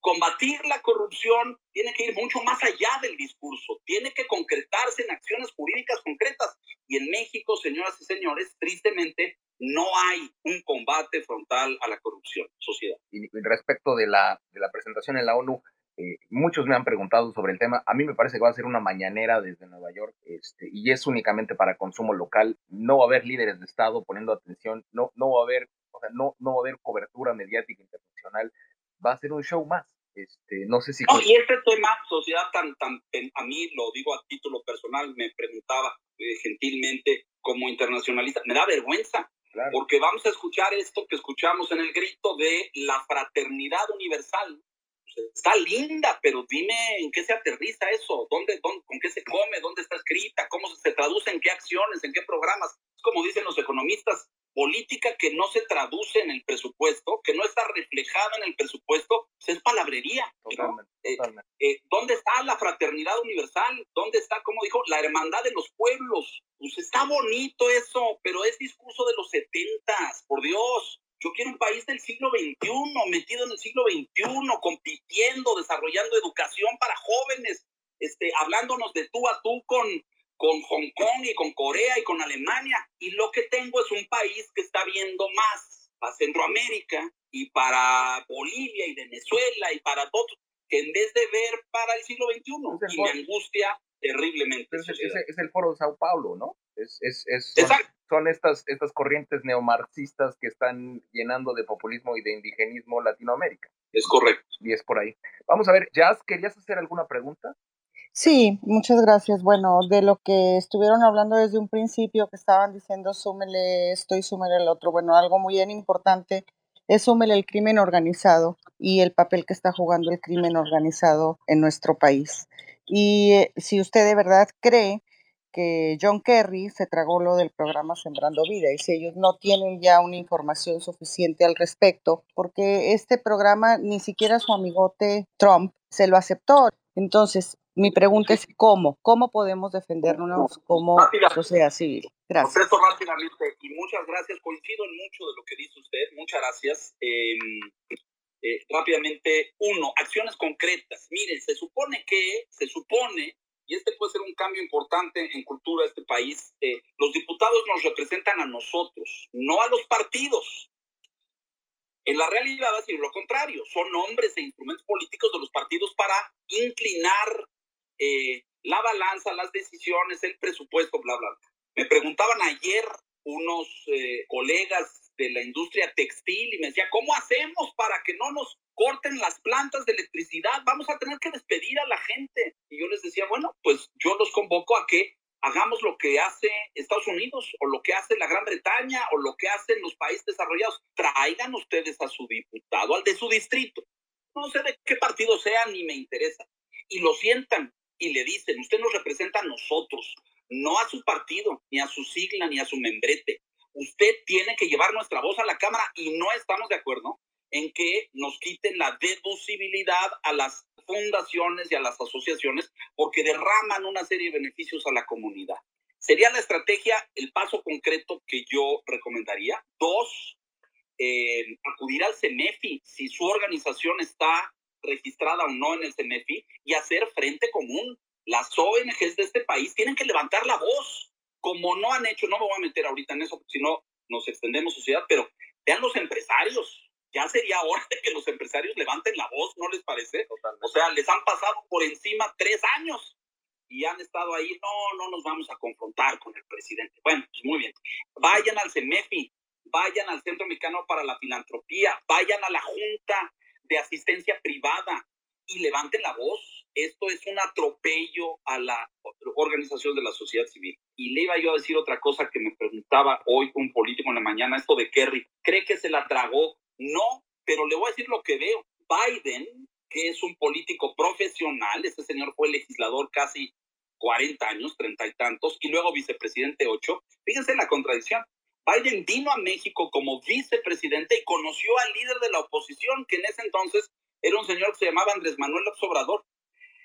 Speaker 4: Combatir la corrupción tiene que ir mucho más allá del discurso, tiene que concretarse en acciones jurídicas concretas. Y en México, señoras y señores, tristemente, no hay un combate frontal a la corrupción, sociedad.
Speaker 2: Y respecto de la, de la presentación en la ONU, eh, muchos me han preguntado sobre el tema. A mí me parece que va a ser una mañanera desde Nueva York este, y es únicamente para consumo local. No va a haber líderes de Estado poniendo atención, no, no va a haber, o sea, no, no va a haber cobertura mediática internacional. Va a ser un show más. Este, no sé si.
Speaker 4: y este tema, sociedad tan, tan, a mí lo digo a título personal, me preguntaba eh, gentilmente como internacionalista, me da vergüenza. Porque vamos a escuchar esto que escuchamos en el grito de la fraternidad universal, está linda, pero dime en qué se aterriza eso, ¿Dónde, dónde, con qué se come, dónde está escrita, cómo se traduce, en qué acciones, en qué programas. Es como dicen los economistas, política que no se traduce en el presupuesto, que no está reflejada en el presupuesto, pues es palabrería. Eh, eh, ¿Dónde está la fraternidad universal? ¿Dónde está, como dijo, la hermandad de los pueblos? Pues está bonito eso, pero es discurso de los setentas, por Dios. Yo quiero un país del siglo XXI, metido en el siglo XXI, compitiendo, desarrollando educación para jóvenes, este, hablándonos de tú a tú con, con Hong Kong y con Corea y con Alemania. Y lo que tengo es un país que está viendo más para Centroamérica y para Bolivia y Venezuela y para todos, que en vez de ver para el siglo XXI. y me angustia terriblemente.
Speaker 2: Es, es, el foro de Sao Paulo, ¿no? Es, es, es son, estas, estas corrientes neomarxistas que están llenando de populismo y de indigenismo Latinoamérica.
Speaker 4: Es correcto.
Speaker 2: Y es por ahí. Vamos a ver, Jazz, ¿querías hacer alguna pregunta?
Speaker 11: Sí, muchas gracias. Bueno, de lo que estuvieron hablando desde un principio, que estaban diciendo súmele esto y súmele el otro, bueno, algo muy bien importante es súmele el crimen organizado y el papel que está jugando el crimen organizado en nuestro país. Y eh, si usted de verdad cree que John Kerry se tragó lo del programa Sembrando Vida y si ellos no tienen ya una información suficiente al respecto, porque este programa ni siquiera su amigote Trump se lo aceptó. Entonces, mi pregunta es cómo, cómo podemos defendernos como sociedad civil. Gracias.
Speaker 4: Y muchas gracias. Coincido en mucho de lo que dice usted. Muchas gracias. Em, eh, rápidamente, uno, acciones concretas. Miren, se supone que, se supone, y este puede ser un cambio importante en cultura de este país, eh, los diputados nos representan a nosotros, no a los partidos. En la realidad ha sido lo contrario, son nombres e instrumentos políticos de los partidos para inclinar eh, la balanza, las decisiones, el presupuesto, bla, bla, bla. Me preguntaban ayer unos colegas de la industria textil y me decía, ¿cómo hacemos para que no nos corten las plantas de electricidad? Vamos a tener que despedir a la gente. Y yo les decía, bueno, pues yo los convoco a que hagamos lo que hace Estados Unidos o lo que hace la Gran Bretaña o lo que hacen los países desarrollados. Traigan ustedes a su diputado, al de su distrito. No sé de qué partido sea ni me interesa. Y lo sientan y le dicen, usted nos representa a nosotros, no a su partido, ni a su sigla, ni a su membrete. Usted tiene que llevar nuestra voz a la Cámara y no estamos de acuerdo en que nos quiten la deducibilidad a las fundaciones y a las asociaciones porque derraman una serie de beneficios a la comunidad. Sería la estrategia, el paso concreto que yo recomendaría. Dos, eh, acudir al CEMEFI si su organización está registrada o no en el CEMEFI y hacer frente común. Las ONGs de este país tienen que levantar la voz, como no han hecho, no me voy a meter ahorita en eso, si no nos extendemos sociedad, pero vean los empresarios, ya sería hora de que los empresarios levanten la voz, ¿no les parece? O sea, les han pasado por encima tres años y han estado ahí, no, no nos vamos a confrontar con el presidente. Bueno, pues muy bien. Vayan al CEMEFI, vayan al Centro Mexicano para la Filantropía, vayan a la Junta de asistencia privada y levanten la voz. Esto es un atropello a la organización de la sociedad civil. Y le iba yo a decir otra cosa que me preguntaba hoy un político en la mañana, esto de Kerry. ¿Cree que se la tragó? No, pero le voy a decir lo que veo. Biden, que es un político profesional, este señor fue legislador casi 40 años, treinta y tantos, y luego vicepresidente 8. Fíjense la contradicción. Biden vino a México como vicepresidente y conoció al líder de la oposición, que en ese entonces era un señor que se llamaba Andrés Manuel López Obrador.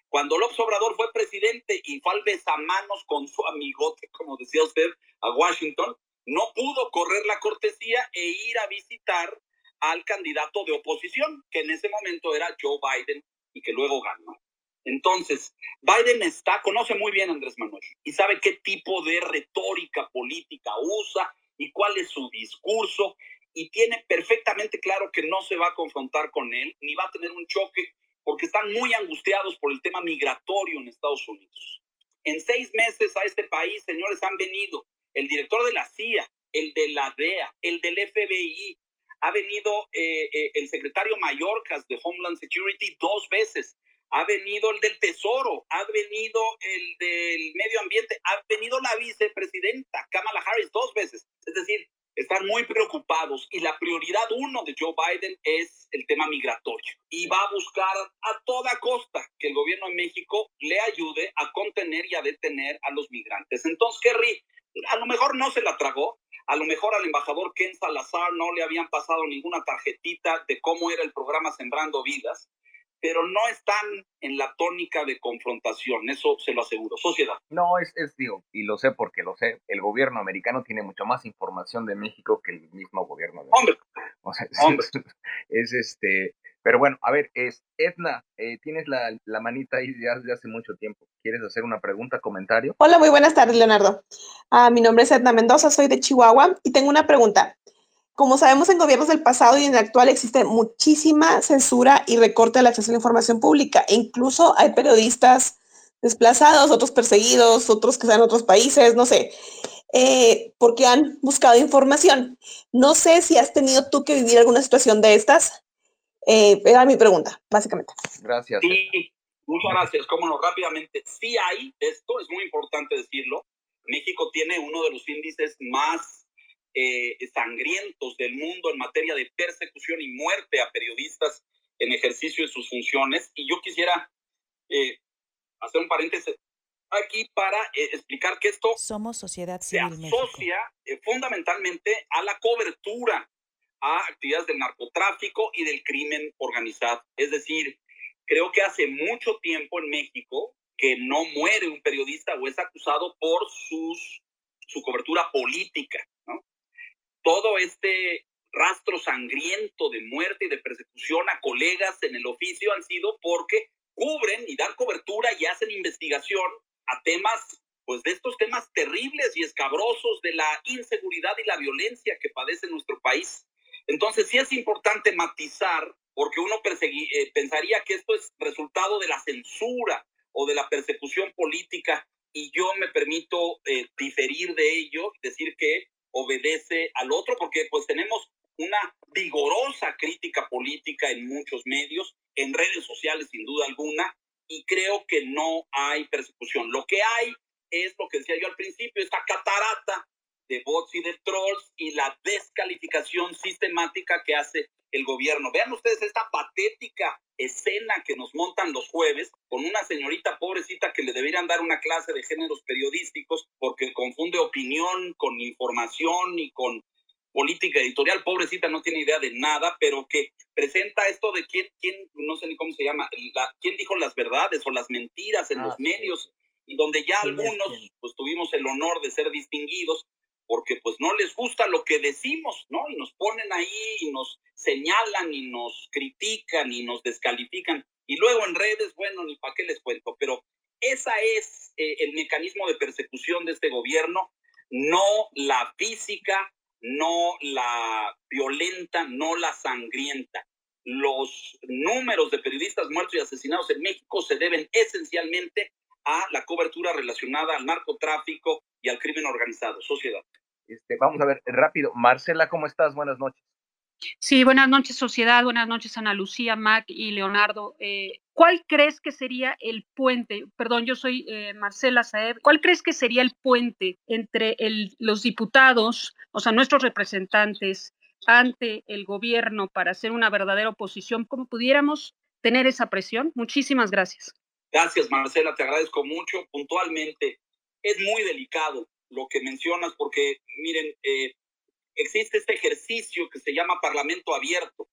Speaker 4: Cuando López Obrador fue presidente y fue al besamanos con su amigote, como decía usted, a Washington, no pudo correr la cortesía e ir a visitar al candidato de oposición, que en ese momento era Joe Biden y que luego ganó. Entonces, Biden está, conoce muy bien a Andrés Manuel y sabe qué tipo de retórica política usa y cuál es su discurso y tiene perfectamente claro que no se va a confrontar con él ni va a tener un choque porque están muy angustiados por el tema migratorio en Estados Unidos. En seis meses a este país, señores, han venido el director de la CIA, el de la DEA, el del FBI, ha venido eh, eh, el secretario Mallorcas de Homeland Security dos veces, ha venido el del Tesoro, ha venido el del Medio Ambiente, ha venido la vicepresidenta Kamala Harris dos veces. Es decir, están muy preocupados. Y la prioridad uno de Joe Biden es el tema migratorio. Y va a buscar a toda costa que el gobierno de México le ayude a contener y a detener a los migrantes. Entonces, Kerry, a lo mejor no se la tragó, a lo mejor al embajador Ken Salazar no le habían pasado ninguna tarjetita de cómo era el programa Sembrando Vidas, pero no están en la tónica de confrontación, eso se lo aseguro. Sociedad.
Speaker 2: No, es, es digo, y lo sé porque lo sé, el gobierno americano tiene mucho más información de México que el mismo gobierno de
Speaker 4: México.
Speaker 2: O sea, Es, este, pero bueno, a ver, es Edna, eh, tienes la, la, manita ahí ya desde hace mucho tiempo. ¿Quieres hacer una pregunta, comentario?
Speaker 12: Hola, muy buenas tardes, Leonardo. Uh, mi nombre es Edna Mendoza, soy de Chihuahua y tengo una pregunta. Como sabemos, en gobiernos del pasado y en el actual existe muchísima censura y recorte al acceso a la información pública. E incluso hay periodistas desplazados, otros perseguidos, otros que están en otros países, no sé, eh, porque han buscado información. No sé si has tenido tú que vivir alguna situación de estas. Eh, era mi pregunta, básicamente.
Speaker 2: Gracias.
Speaker 4: Sí, Muchas gracias. Cómo no, rápidamente. Sí hay esto, es muy importante decirlo. México tiene uno de los índices más eh, sangrientos del mundo en materia de persecución y muerte a periodistas en ejercicio de sus funciones. Y yo quisiera eh, hacer un paréntesis aquí para eh, explicar que esto
Speaker 1: Somos sociedad
Speaker 4: se
Speaker 1: civil
Speaker 4: asocia eh, fundamentalmente a la cobertura a actividades del narcotráfico y del crimen organizado. Es decir, creo que hace mucho tiempo en México que no muere un periodista o es acusado por sus, su cobertura política. Todo este rastro sangriento de muerte y de persecución a colegas en el oficio han sido porque cubren y dan cobertura y hacen investigación a temas, pues de estos temas terribles y escabrosos de la inseguridad y la violencia que padece nuestro país. Entonces sí es importante matizar, porque uno eh, pensaría que esto es resultado de la censura o de la persecución política, y yo me permito eh, diferir de ello, decir que obedece al otro, porque pues tenemos una vigorosa crítica política en muchos medios, en redes sociales sin duda alguna, y creo que no hay persecución. Lo que hay es lo que decía yo al principio, esta catarata de bots y de trolls y la descalificación sistemática que hace el gobierno. Vean ustedes esta patética escena que nos montan los jueves con una señorita pobrecita que le deberían dar una clase de géneros periodísticos porque confunde opinión con información y con política editorial, pobrecita, no tiene idea de nada, pero que presenta esto de quién, quién no sé ni cómo se llama, la, quién dijo las verdades o las mentiras en
Speaker 2: Ah,
Speaker 4: los medios, y donde ya
Speaker 2: ¿Quién es
Speaker 4: algunos pues tuvimos el honor de ser distinguidos porque pues no les gusta lo que decimos, ¿no? Y nos ponen ahí y nos señalan y nos critican y nos descalifican. Y luego en redes, bueno, ni para qué les cuento, pero esa es eh, el mecanismo de persecución de este gobierno, no la física, no la violenta, no la sangrienta. Los números de periodistas muertos y asesinados en México se deben esencialmente a la cobertura relacionada al narcotráfico y al crimen organizado, sociedad.
Speaker 2: Este, vamos a ver, rápido. Marcela, ¿cómo estás? Buenas noches.
Speaker 13: Sí, buenas noches, sociedad. Buenas noches, Ana Lucía, Mac y Leonardo. Eh, ¿Cuál crees que sería el puente? Perdón, yo soy eh, Marcela Saeb. ¿Cuál crees que sería el puente entre el- los diputados, o sea, nuestros representantes, ante el gobierno para hacer una verdadera oposición? ¿Cómo pudiéramos tener esa presión? Muchísimas gracias.
Speaker 4: Gracias, Marcela, te agradezco mucho. Puntualmente, es muy delicado lo que mencionas porque, miren, eh, existe este ejercicio que se llama Parlamento Abierto,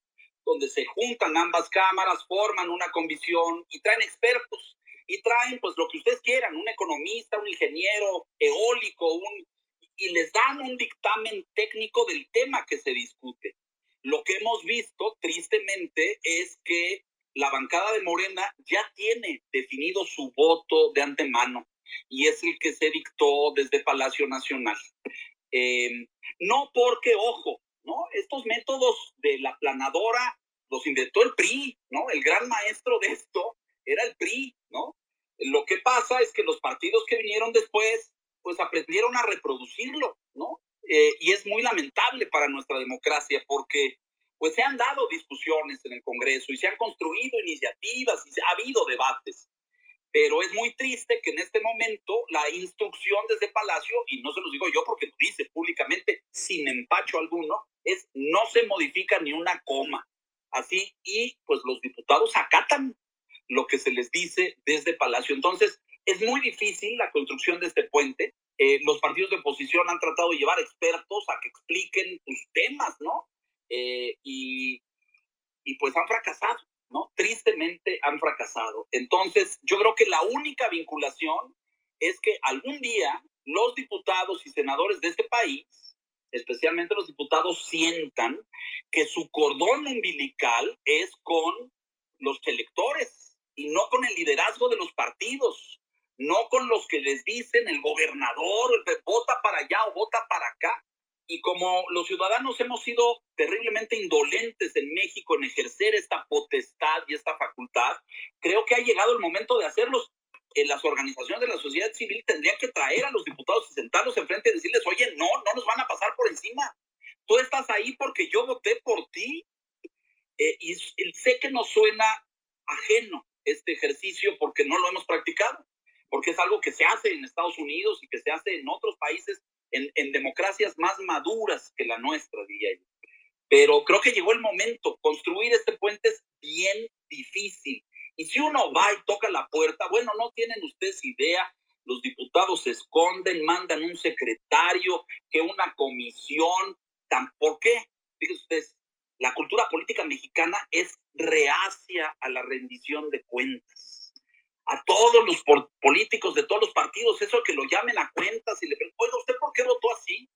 Speaker 4: donde se juntan ambas cámaras, forman una comisión y traen expertos y traen pues lo que ustedes quieran, un economista, un ingeniero eólico, un, y les dan un dictamen técnico del tema que se discute. Lo que hemos visto, tristemente, es que la bancada de Morena ya tiene definido su voto de antemano y es el que se dictó desde Palacio Nacional. Eh, no porque, ojo, ¿no? Estos métodos de la planadora los inventó el PRI, ¿no? El gran maestro de esto era el PRI, ¿no? Lo que pasa es que los partidos que vinieron después, pues aprendieron a reproducirlo, ¿no? Eh, y es muy lamentable para nuestra democracia porque pues se han dado discusiones en el Congreso y se han construido iniciativas y ha habido debates. Pero es muy triste que en este momento la instrucción desde Palacio, y no se los digo yo porque lo dice públicamente sin empacho alguno, es no se modifica ni una coma. Así, y pues los diputados acatan lo que se les dice desde Palacio. Entonces, es muy difícil la construcción de este puente. Eh, los partidos de oposición han tratado de llevar expertos a que expliquen sus temas, ¿no? Eh, y, y pues han fracasado, ¿no? Tristemente han fracasado. Entonces, yo creo que la única vinculación es que algún día los diputados y senadores de este país, especialmente los diputados, sientan que su cordón umbilical es con los electores y no con el liderazgo de los partidos, no con los que les dicen el gobernador, vota para allá o vota para acá. Y como los ciudadanos hemos sido terriblemente indolentes en México en ejercer esta potestad y esta facultad, creo que ha llegado el momento de hacerlos. Las organizaciones de la sociedad civil tendrían que traer a los diputados y sentarlos enfrente y decirles, oye, no, no nos van a pasar por encima. Tú estás ahí porque yo voté por ti. Eh, y sé que nos suena ajeno, este ejercicio porque no lo hemos practicado, porque es algo que se hace en Estados Unidos y que se hace en otros países, en, democracias más maduras que la nuestra, diría yo. Pero creo que llegó el momento. Construir este puente es bien difícil. Y si uno va y toca la puerta, bueno, no tienen ustedes idea. Los diputados se esconden, mandan un secretario, que una comisión. ¿Por qué? Fíjense ustedes, la cultura política mexicana es reacia a la rendición de cuentas. A todos los políticos de todos los partidos, eso que lo llamen a cuentas y le preguntan, oiga, ¿usted por qué votó así?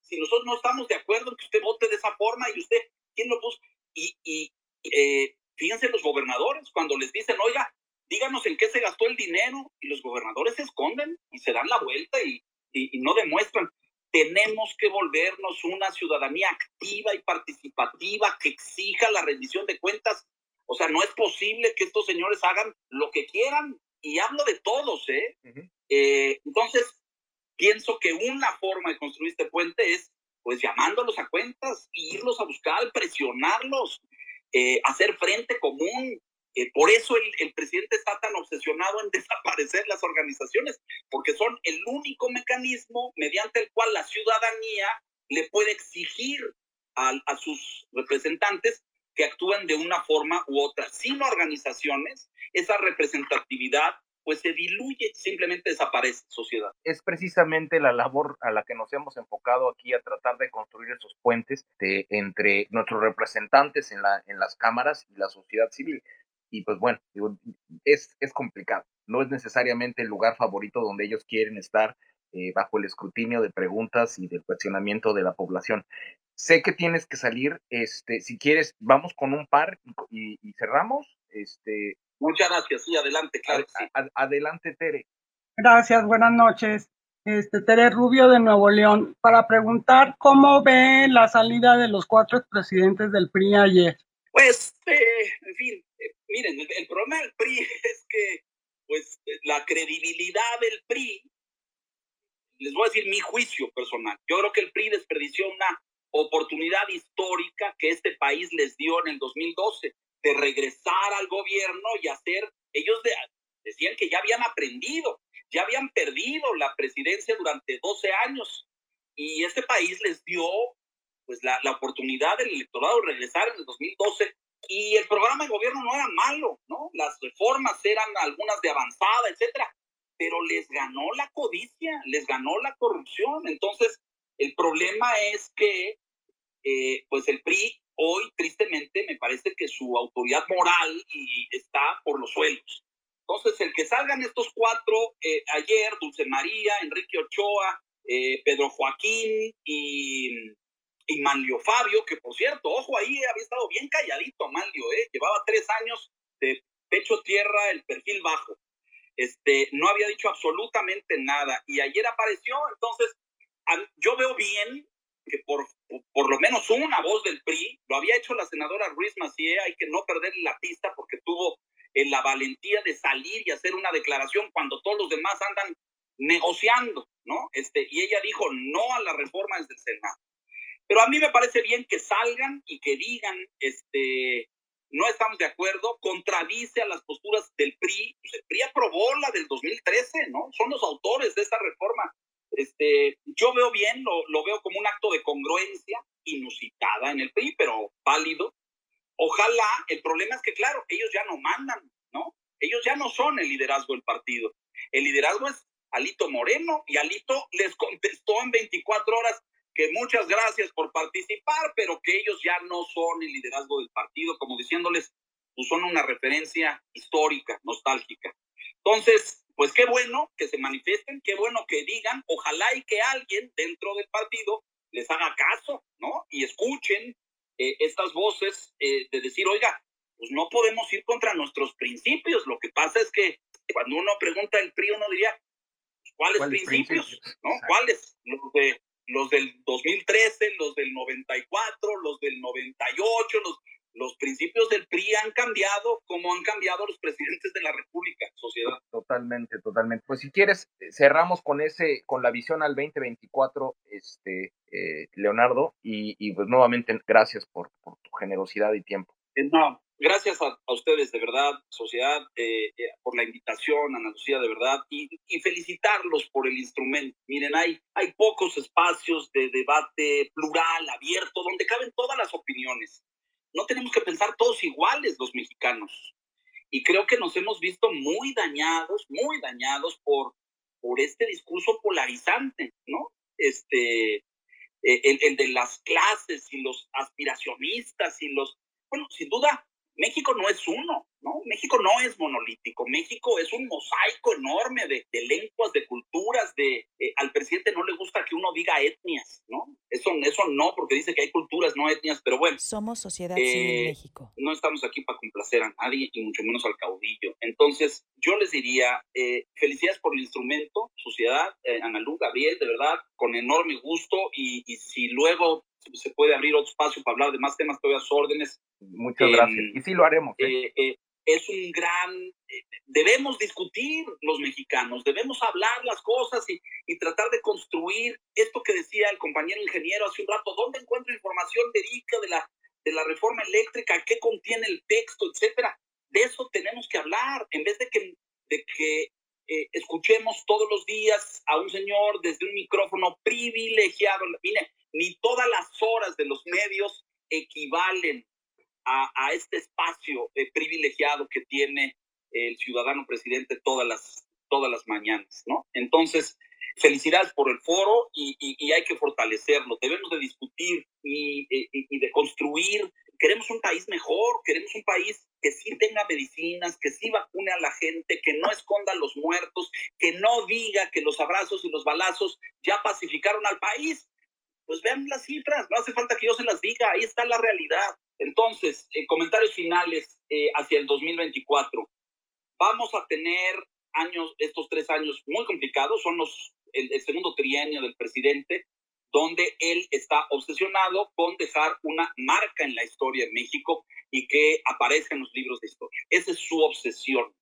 Speaker 4: Si nosotros no estamos de acuerdo en que usted vote de esa forma y usted, ¿quién lo puso? Y, y eh, fíjense los gobernadores, cuando les dicen, oiga, díganos en qué se gastó el dinero, y los gobernadores se esconden y se dan la vuelta y, y no demuestran. Tenemos que volvernos una ciudadanía activa y participativa que exija la rendición de cuentas. O sea, no es posible que estos señores hagan lo que quieran. Y hablo de todos, ¿eh? eh entonces, pienso que una forma de construir este puente es, pues, llamándolos a cuentas, irlos a buscar, presionarlos, eh, hacer frente común, eh, por eso el, el, presidente está tan obsesionado en (laughs) desaparecer las organizaciones, porque son el único mecanismo mediante el cual la ciudadanía le puede exigir a, a sus representantes que actúen de una forma u otra. Sin organizaciones, esa representatividad pues se diluye, simplemente desaparece sociedad.
Speaker 2: Es precisamente la labor a la que nos hemos enfocado aquí a tratar de construir esos puentes entre nuestros representantes en, la, en las cámaras y la sociedad civil y pues bueno, es, es complicado. No es necesariamente el lugar favorito donde ellos quieren estar eh, bajo el escrutinio de preguntas y del cuestionamiento de la población. Sé que tienes que salir, este, si quieres, vamos con un par y, y cerramos. Este,
Speaker 4: Muchas gracias, sí, adelante, claro. Sí.
Speaker 2: adelante, Tere.
Speaker 14: Gracias, buenas noches. Este, Tere Rubio de Nuevo León, para preguntar cómo ve la salida de los cuatro expresidentes del PRI ayer.
Speaker 4: Pues, eh, en fin, eh, miren, el, el, problema del PRI (laughs) es que, pues, la credibilidad del PRI, les voy a decir mi juicio personal, yo creo que el PRI desperdició una oportunidad histórica que este país les dio en el 2012 de regresar al gobierno y hacer, ellos de, decían que ya habían aprendido, ya habían perdido la presidencia durante 12 años y este país les dio pues la, la oportunidad del electorado de regresar en el 2012 y el programa de gobierno no era malo, ¿no? Las reformas eran algunas de avanzada, etcétera, pero les ganó la codicia, les ganó la corrupción. Entonces, el problema es que, eh, pues el PRI hoy, tristemente, me parece que su autoridad moral está por los suelos. Entonces, el que salgan estos cuatro, eh, ayer, Dulce María, Enrique Ochoa, eh, Pedro Joaquín y y Manlio Fabio, que por cierto, ojo ahí, había estado bien calladito Manlio, ¿eh? llevaba tres años de pecho tierra, el perfil bajo. Este, no había dicho absolutamente nada y ayer apareció, entonces yo veo bien que por, por lo menos una voz del PRI, lo había hecho la senadora Ruiz Macié, hay que no perderle la pista porque tuvo eh, la valentía de salir y hacer una declaración cuando todos los demás andan negociando, ¿no? Este, y ella dijo no a la reforma desde el Senado. Pero a mí me parece bien que salgan y que digan, este, no estamos de acuerdo, contradice a las posturas del PRI. Pues el PRI aprobó la del 2013, ¿no? Son los autores de esta reforma. Este, yo veo bien, lo, veo como un acto de congruencia inusitada en el PRI, pero válido. Ojalá, el problema es que, claro, ellos ya no mandan, ¿no? Ellos ya no son el liderazgo del partido. El liderazgo es Alito Moreno y Alito les contestó en 24 horas, que muchas gracias por participar, pero que ellos ya no son el liderazgo del partido, como diciéndoles, pues son una referencia histórica, nostálgica. Entonces, pues qué bueno que se manifiesten, qué bueno que digan, ojalá y que alguien dentro del partido les haga caso, ¿no? Y escuchen eh, estas voces eh, de decir, oiga, pues no podemos ir contra nuestros principios. Lo que pasa es que cuando uno pregunta el PRI, uno diría, ¿cuáles, ¿Cuáles principios? principios? ¿No? ¿Cuáles? Los de los del 2013, los del 94, los del 98, los, los principios del PRI han cambiado como han cambiado los presidentes de la República, sociedad.
Speaker 2: Totalmente, totalmente. Pues si quieres, eh, cerramos con ese, con la visión al 2024, este, eh, Leonardo, y, y, pues nuevamente gracias por, por, tu generosidad y tiempo.
Speaker 4: Eh, no, gracias a, ustedes, de verdad, sociedad, eh, eh, por la invitación, Ana Lucía, de verdad, y, felicitarlos por el instrumento. Miren, hay, hay pocos espacios de debate plural, abierto, donde caben todas las opiniones. No tenemos que pensar todos iguales los mexicanos. Y creo que nos hemos visto muy dañados, muy dañados por, por este discurso polarizante, ¿no? Este, eh, el, el de las clases y los aspiracionistas y los, bueno, sin duda, México no es uno, ¿no? México no es monolítico, México es un mosaico enorme de, lenguas, de culturas, de eh, al presidente no le gusta que uno diga etnias, ¿no? Eso, eso no, porque dice que hay culturas, no etnias, pero bueno.
Speaker 1: Somos sociedad civil
Speaker 4: eh,
Speaker 1: México.
Speaker 4: No estamos aquí para complacer a nadie y mucho menos al caudillo. Entonces, yo les diría, eh, felicidades por el instrumento, sociedad, Analú, Gabriel, de verdad, con enorme gusto y, y si luego se puede abrir otro espacio para hablar de más temas, todavía órdenes.
Speaker 2: Muchas gracias. Em, y sí lo haremos.
Speaker 4: ¿eh? Eh, es un gran, eh, debemos discutir los mexicanos, debemos hablar las cosas y, y, tratar de construir esto que decía el compañero ingeniero hace un rato, ¿dónde encuentro información verídica de la, de la reforma eléctrica? ¿Qué contiene el texto, etcétera? De eso tenemos que hablar, en vez de que, de que escuchemos todos los días a un señor desde un micrófono privilegiado. Mire, ni todas las horas de los medios equivalen a, este espacio eh, privilegiado que tiene el ciudadano presidente todas las, todas las mañanas, ¿no? Entonces, felicidades por el foro y, hay que fortalecerlo. Debemos de discutir y, de construir. Queremos un país mejor, queremos un país que sí tenga medicinas, que sí vacune a la gente, que no esconda a los muertos, que no diga que los abrazos y los balazos ya pacificaron al país pues vean las cifras, no hace falta que yo se las diga, ahí está la realidad. Entonces, eh, comentarios finales eh, hacia el 2024. Vamos a tener años, estos tres años muy complicados, son los, el, segundo trienio del presidente, donde él está obsesionado con dejar una marca en la historia de México y que aparezca en los libros de historia. Esa es su obsesión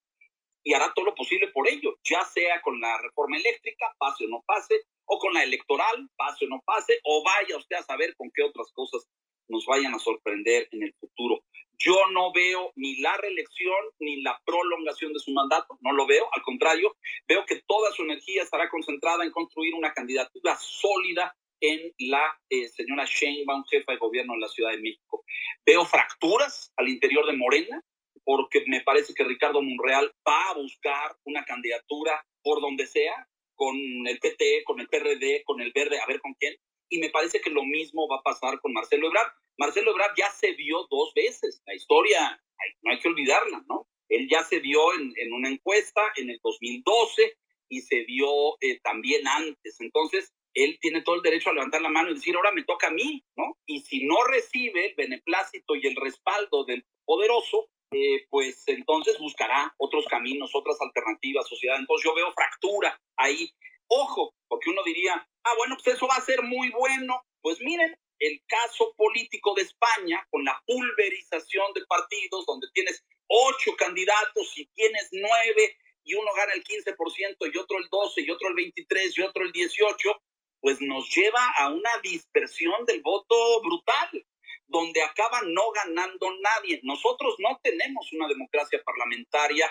Speaker 4: y hará todo lo posible por ello, ya sea con la reforma eléctrica, pase o no pase, o con la electoral, pase o no pase, o vaya usted a saber con qué otras cosas nos vayan a sorprender en el futuro. Yo no veo ni la reelección ni la prolongación de su mandato, no lo veo, al contrario, veo que toda su energía estará concentrada en construir una candidatura sólida en la eh, señora Sheinbaum, jefa de gobierno de la Ciudad de México. Veo fracturas al interior de Morena, porque me parece que Ricardo Monreal va a buscar una candidatura por donde sea, con el PT, con el PRD, con el Verde, a ver con quién. Y me parece que lo mismo va a pasar con Marcelo Ebrard. Marcelo Ebrard ya se vio dos veces. La historia no hay que olvidarla, ¿no? Él ya se vio en, una encuesta en el 2012 y se vio eh, también antes. Entonces, él tiene todo el derecho a levantar la mano y decir, ahora me toca a mí, ¿no? Y si no recibe el beneplácito y el respaldo del poderoso, eh, pues entonces buscará otros caminos, otras alternativas, sociedad. Entonces yo veo fractura ahí. Ojo, porque uno diría, ah, bueno, pues eso va a ser muy bueno. Pues miren, el caso político de España, con la pulverización de partidos, donde tienes ocho candidatos y tienes nueve, y uno gana el 15% y otro el 12 y otro el 23 y otro el 18, pues nos lleva a una dispersión del voto brutal donde acaba no ganando nadie. Nosotros no tenemos una democracia parlamentaria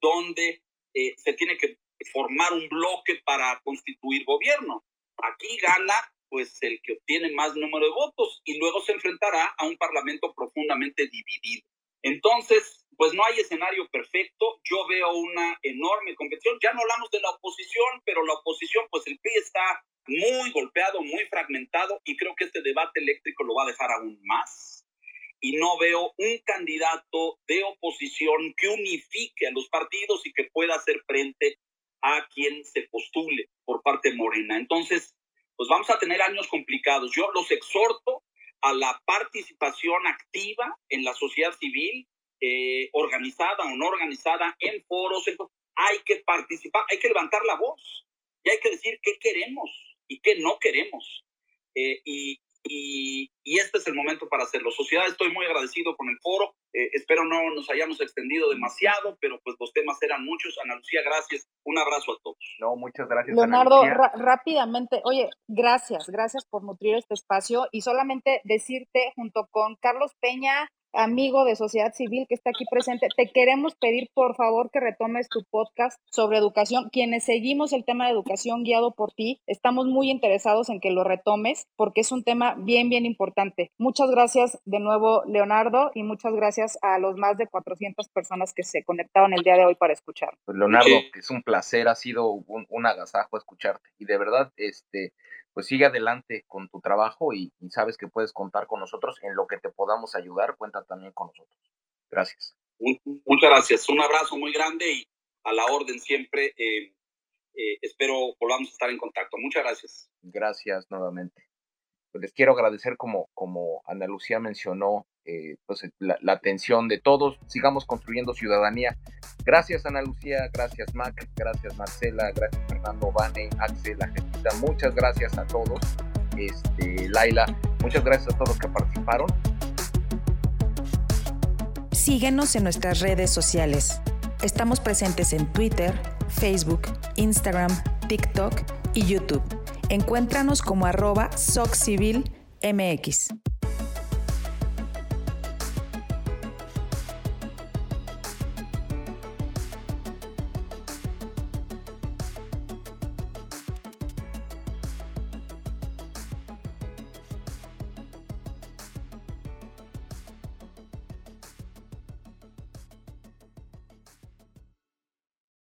Speaker 4: donde eh, se tiene que formar un bloque para constituir gobierno. Aquí gana pues el que obtiene más número de votos y luego se enfrentará a un parlamento profundamente dividido. Entonces, pues no hay escenario perfecto. Yo veo una enorme competición. Ya no hablamos de la oposición, pero la oposición, pues el PRI está muy golpeado, muy fragmentado y creo que este debate eléctrico lo va a dejar aún más. Y no veo un candidato de oposición que unifique a los partidos y que pueda hacer frente a quien se postule por parte de Morena. Entonces, pues vamos a tener años complicados. Yo los exhorto a la participación activa en la sociedad civil, eh, organizada o no organizada, en foros. Hay que participar, hay que levantar la voz y hay que decir qué queremos y qué no queremos. Eh, y, y, este es el momento para hacerlo. Sociedad, estoy muy agradecido con el foro. Eh, espero no nos hayamos extendido demasiado, pero pues los temas eran muchos. Ana Lucía, gracias. Un abrazo a todos.
Speaker 2: No, muchas gracias.
Speaker 3: Leonardo, rápidamente, oye, gracias, gracias por nutrir este espacio y solamente decirte junto con Carlos Peña, amigo de sociedad civil que está aquí presente, te queremos pedir por favor que retomes tu podcast sobre educación. Quienes seguimos el tema de educación guiado por ti, estamos muy interesados en que lo retomes porque es un tema bien, bien importante. Muchas gracias de nuevo, Leonardo, y muchas gracias a los más de 400 personas que se conectaron el día de hoy para escuchar.
Speaker 2: Pues Leonardo, es un placer, ha sido un, un agasajo escucharte y de verdad, este, pues sigue adelante con tu trabajo y, sabes que puedes contar con nosotros en lo que te podamos ayudar, cuenta también con nosotros. Gracias.
Speaker 4: Muchas gracias, un abrazo muy grande y a la orden siempre. Eh, eh, espero volvamos a estar en contacto. Muchas gracias.
Speaker 2: Gracias nuevamente. Pues les quiero agradecer como, como Ana Lucía mencionó, eh, pues la, atención de todos. Sigamos construyendo ciudadanía. Gracias Ana Lucía, gracias Mac, gracias Marcela, gracias Fernando, Vane, Axel, Argentina. Muchas gracias a todos. Este, Laila, muchas gracias a todos los que participaron.
Speaker 1: Síguenos en nuestras redes sociales. Estamos presentes en Twitter, Facebook, Instagram, TikTok y YouTube. Encuéntranos como arroba SocCivilMX.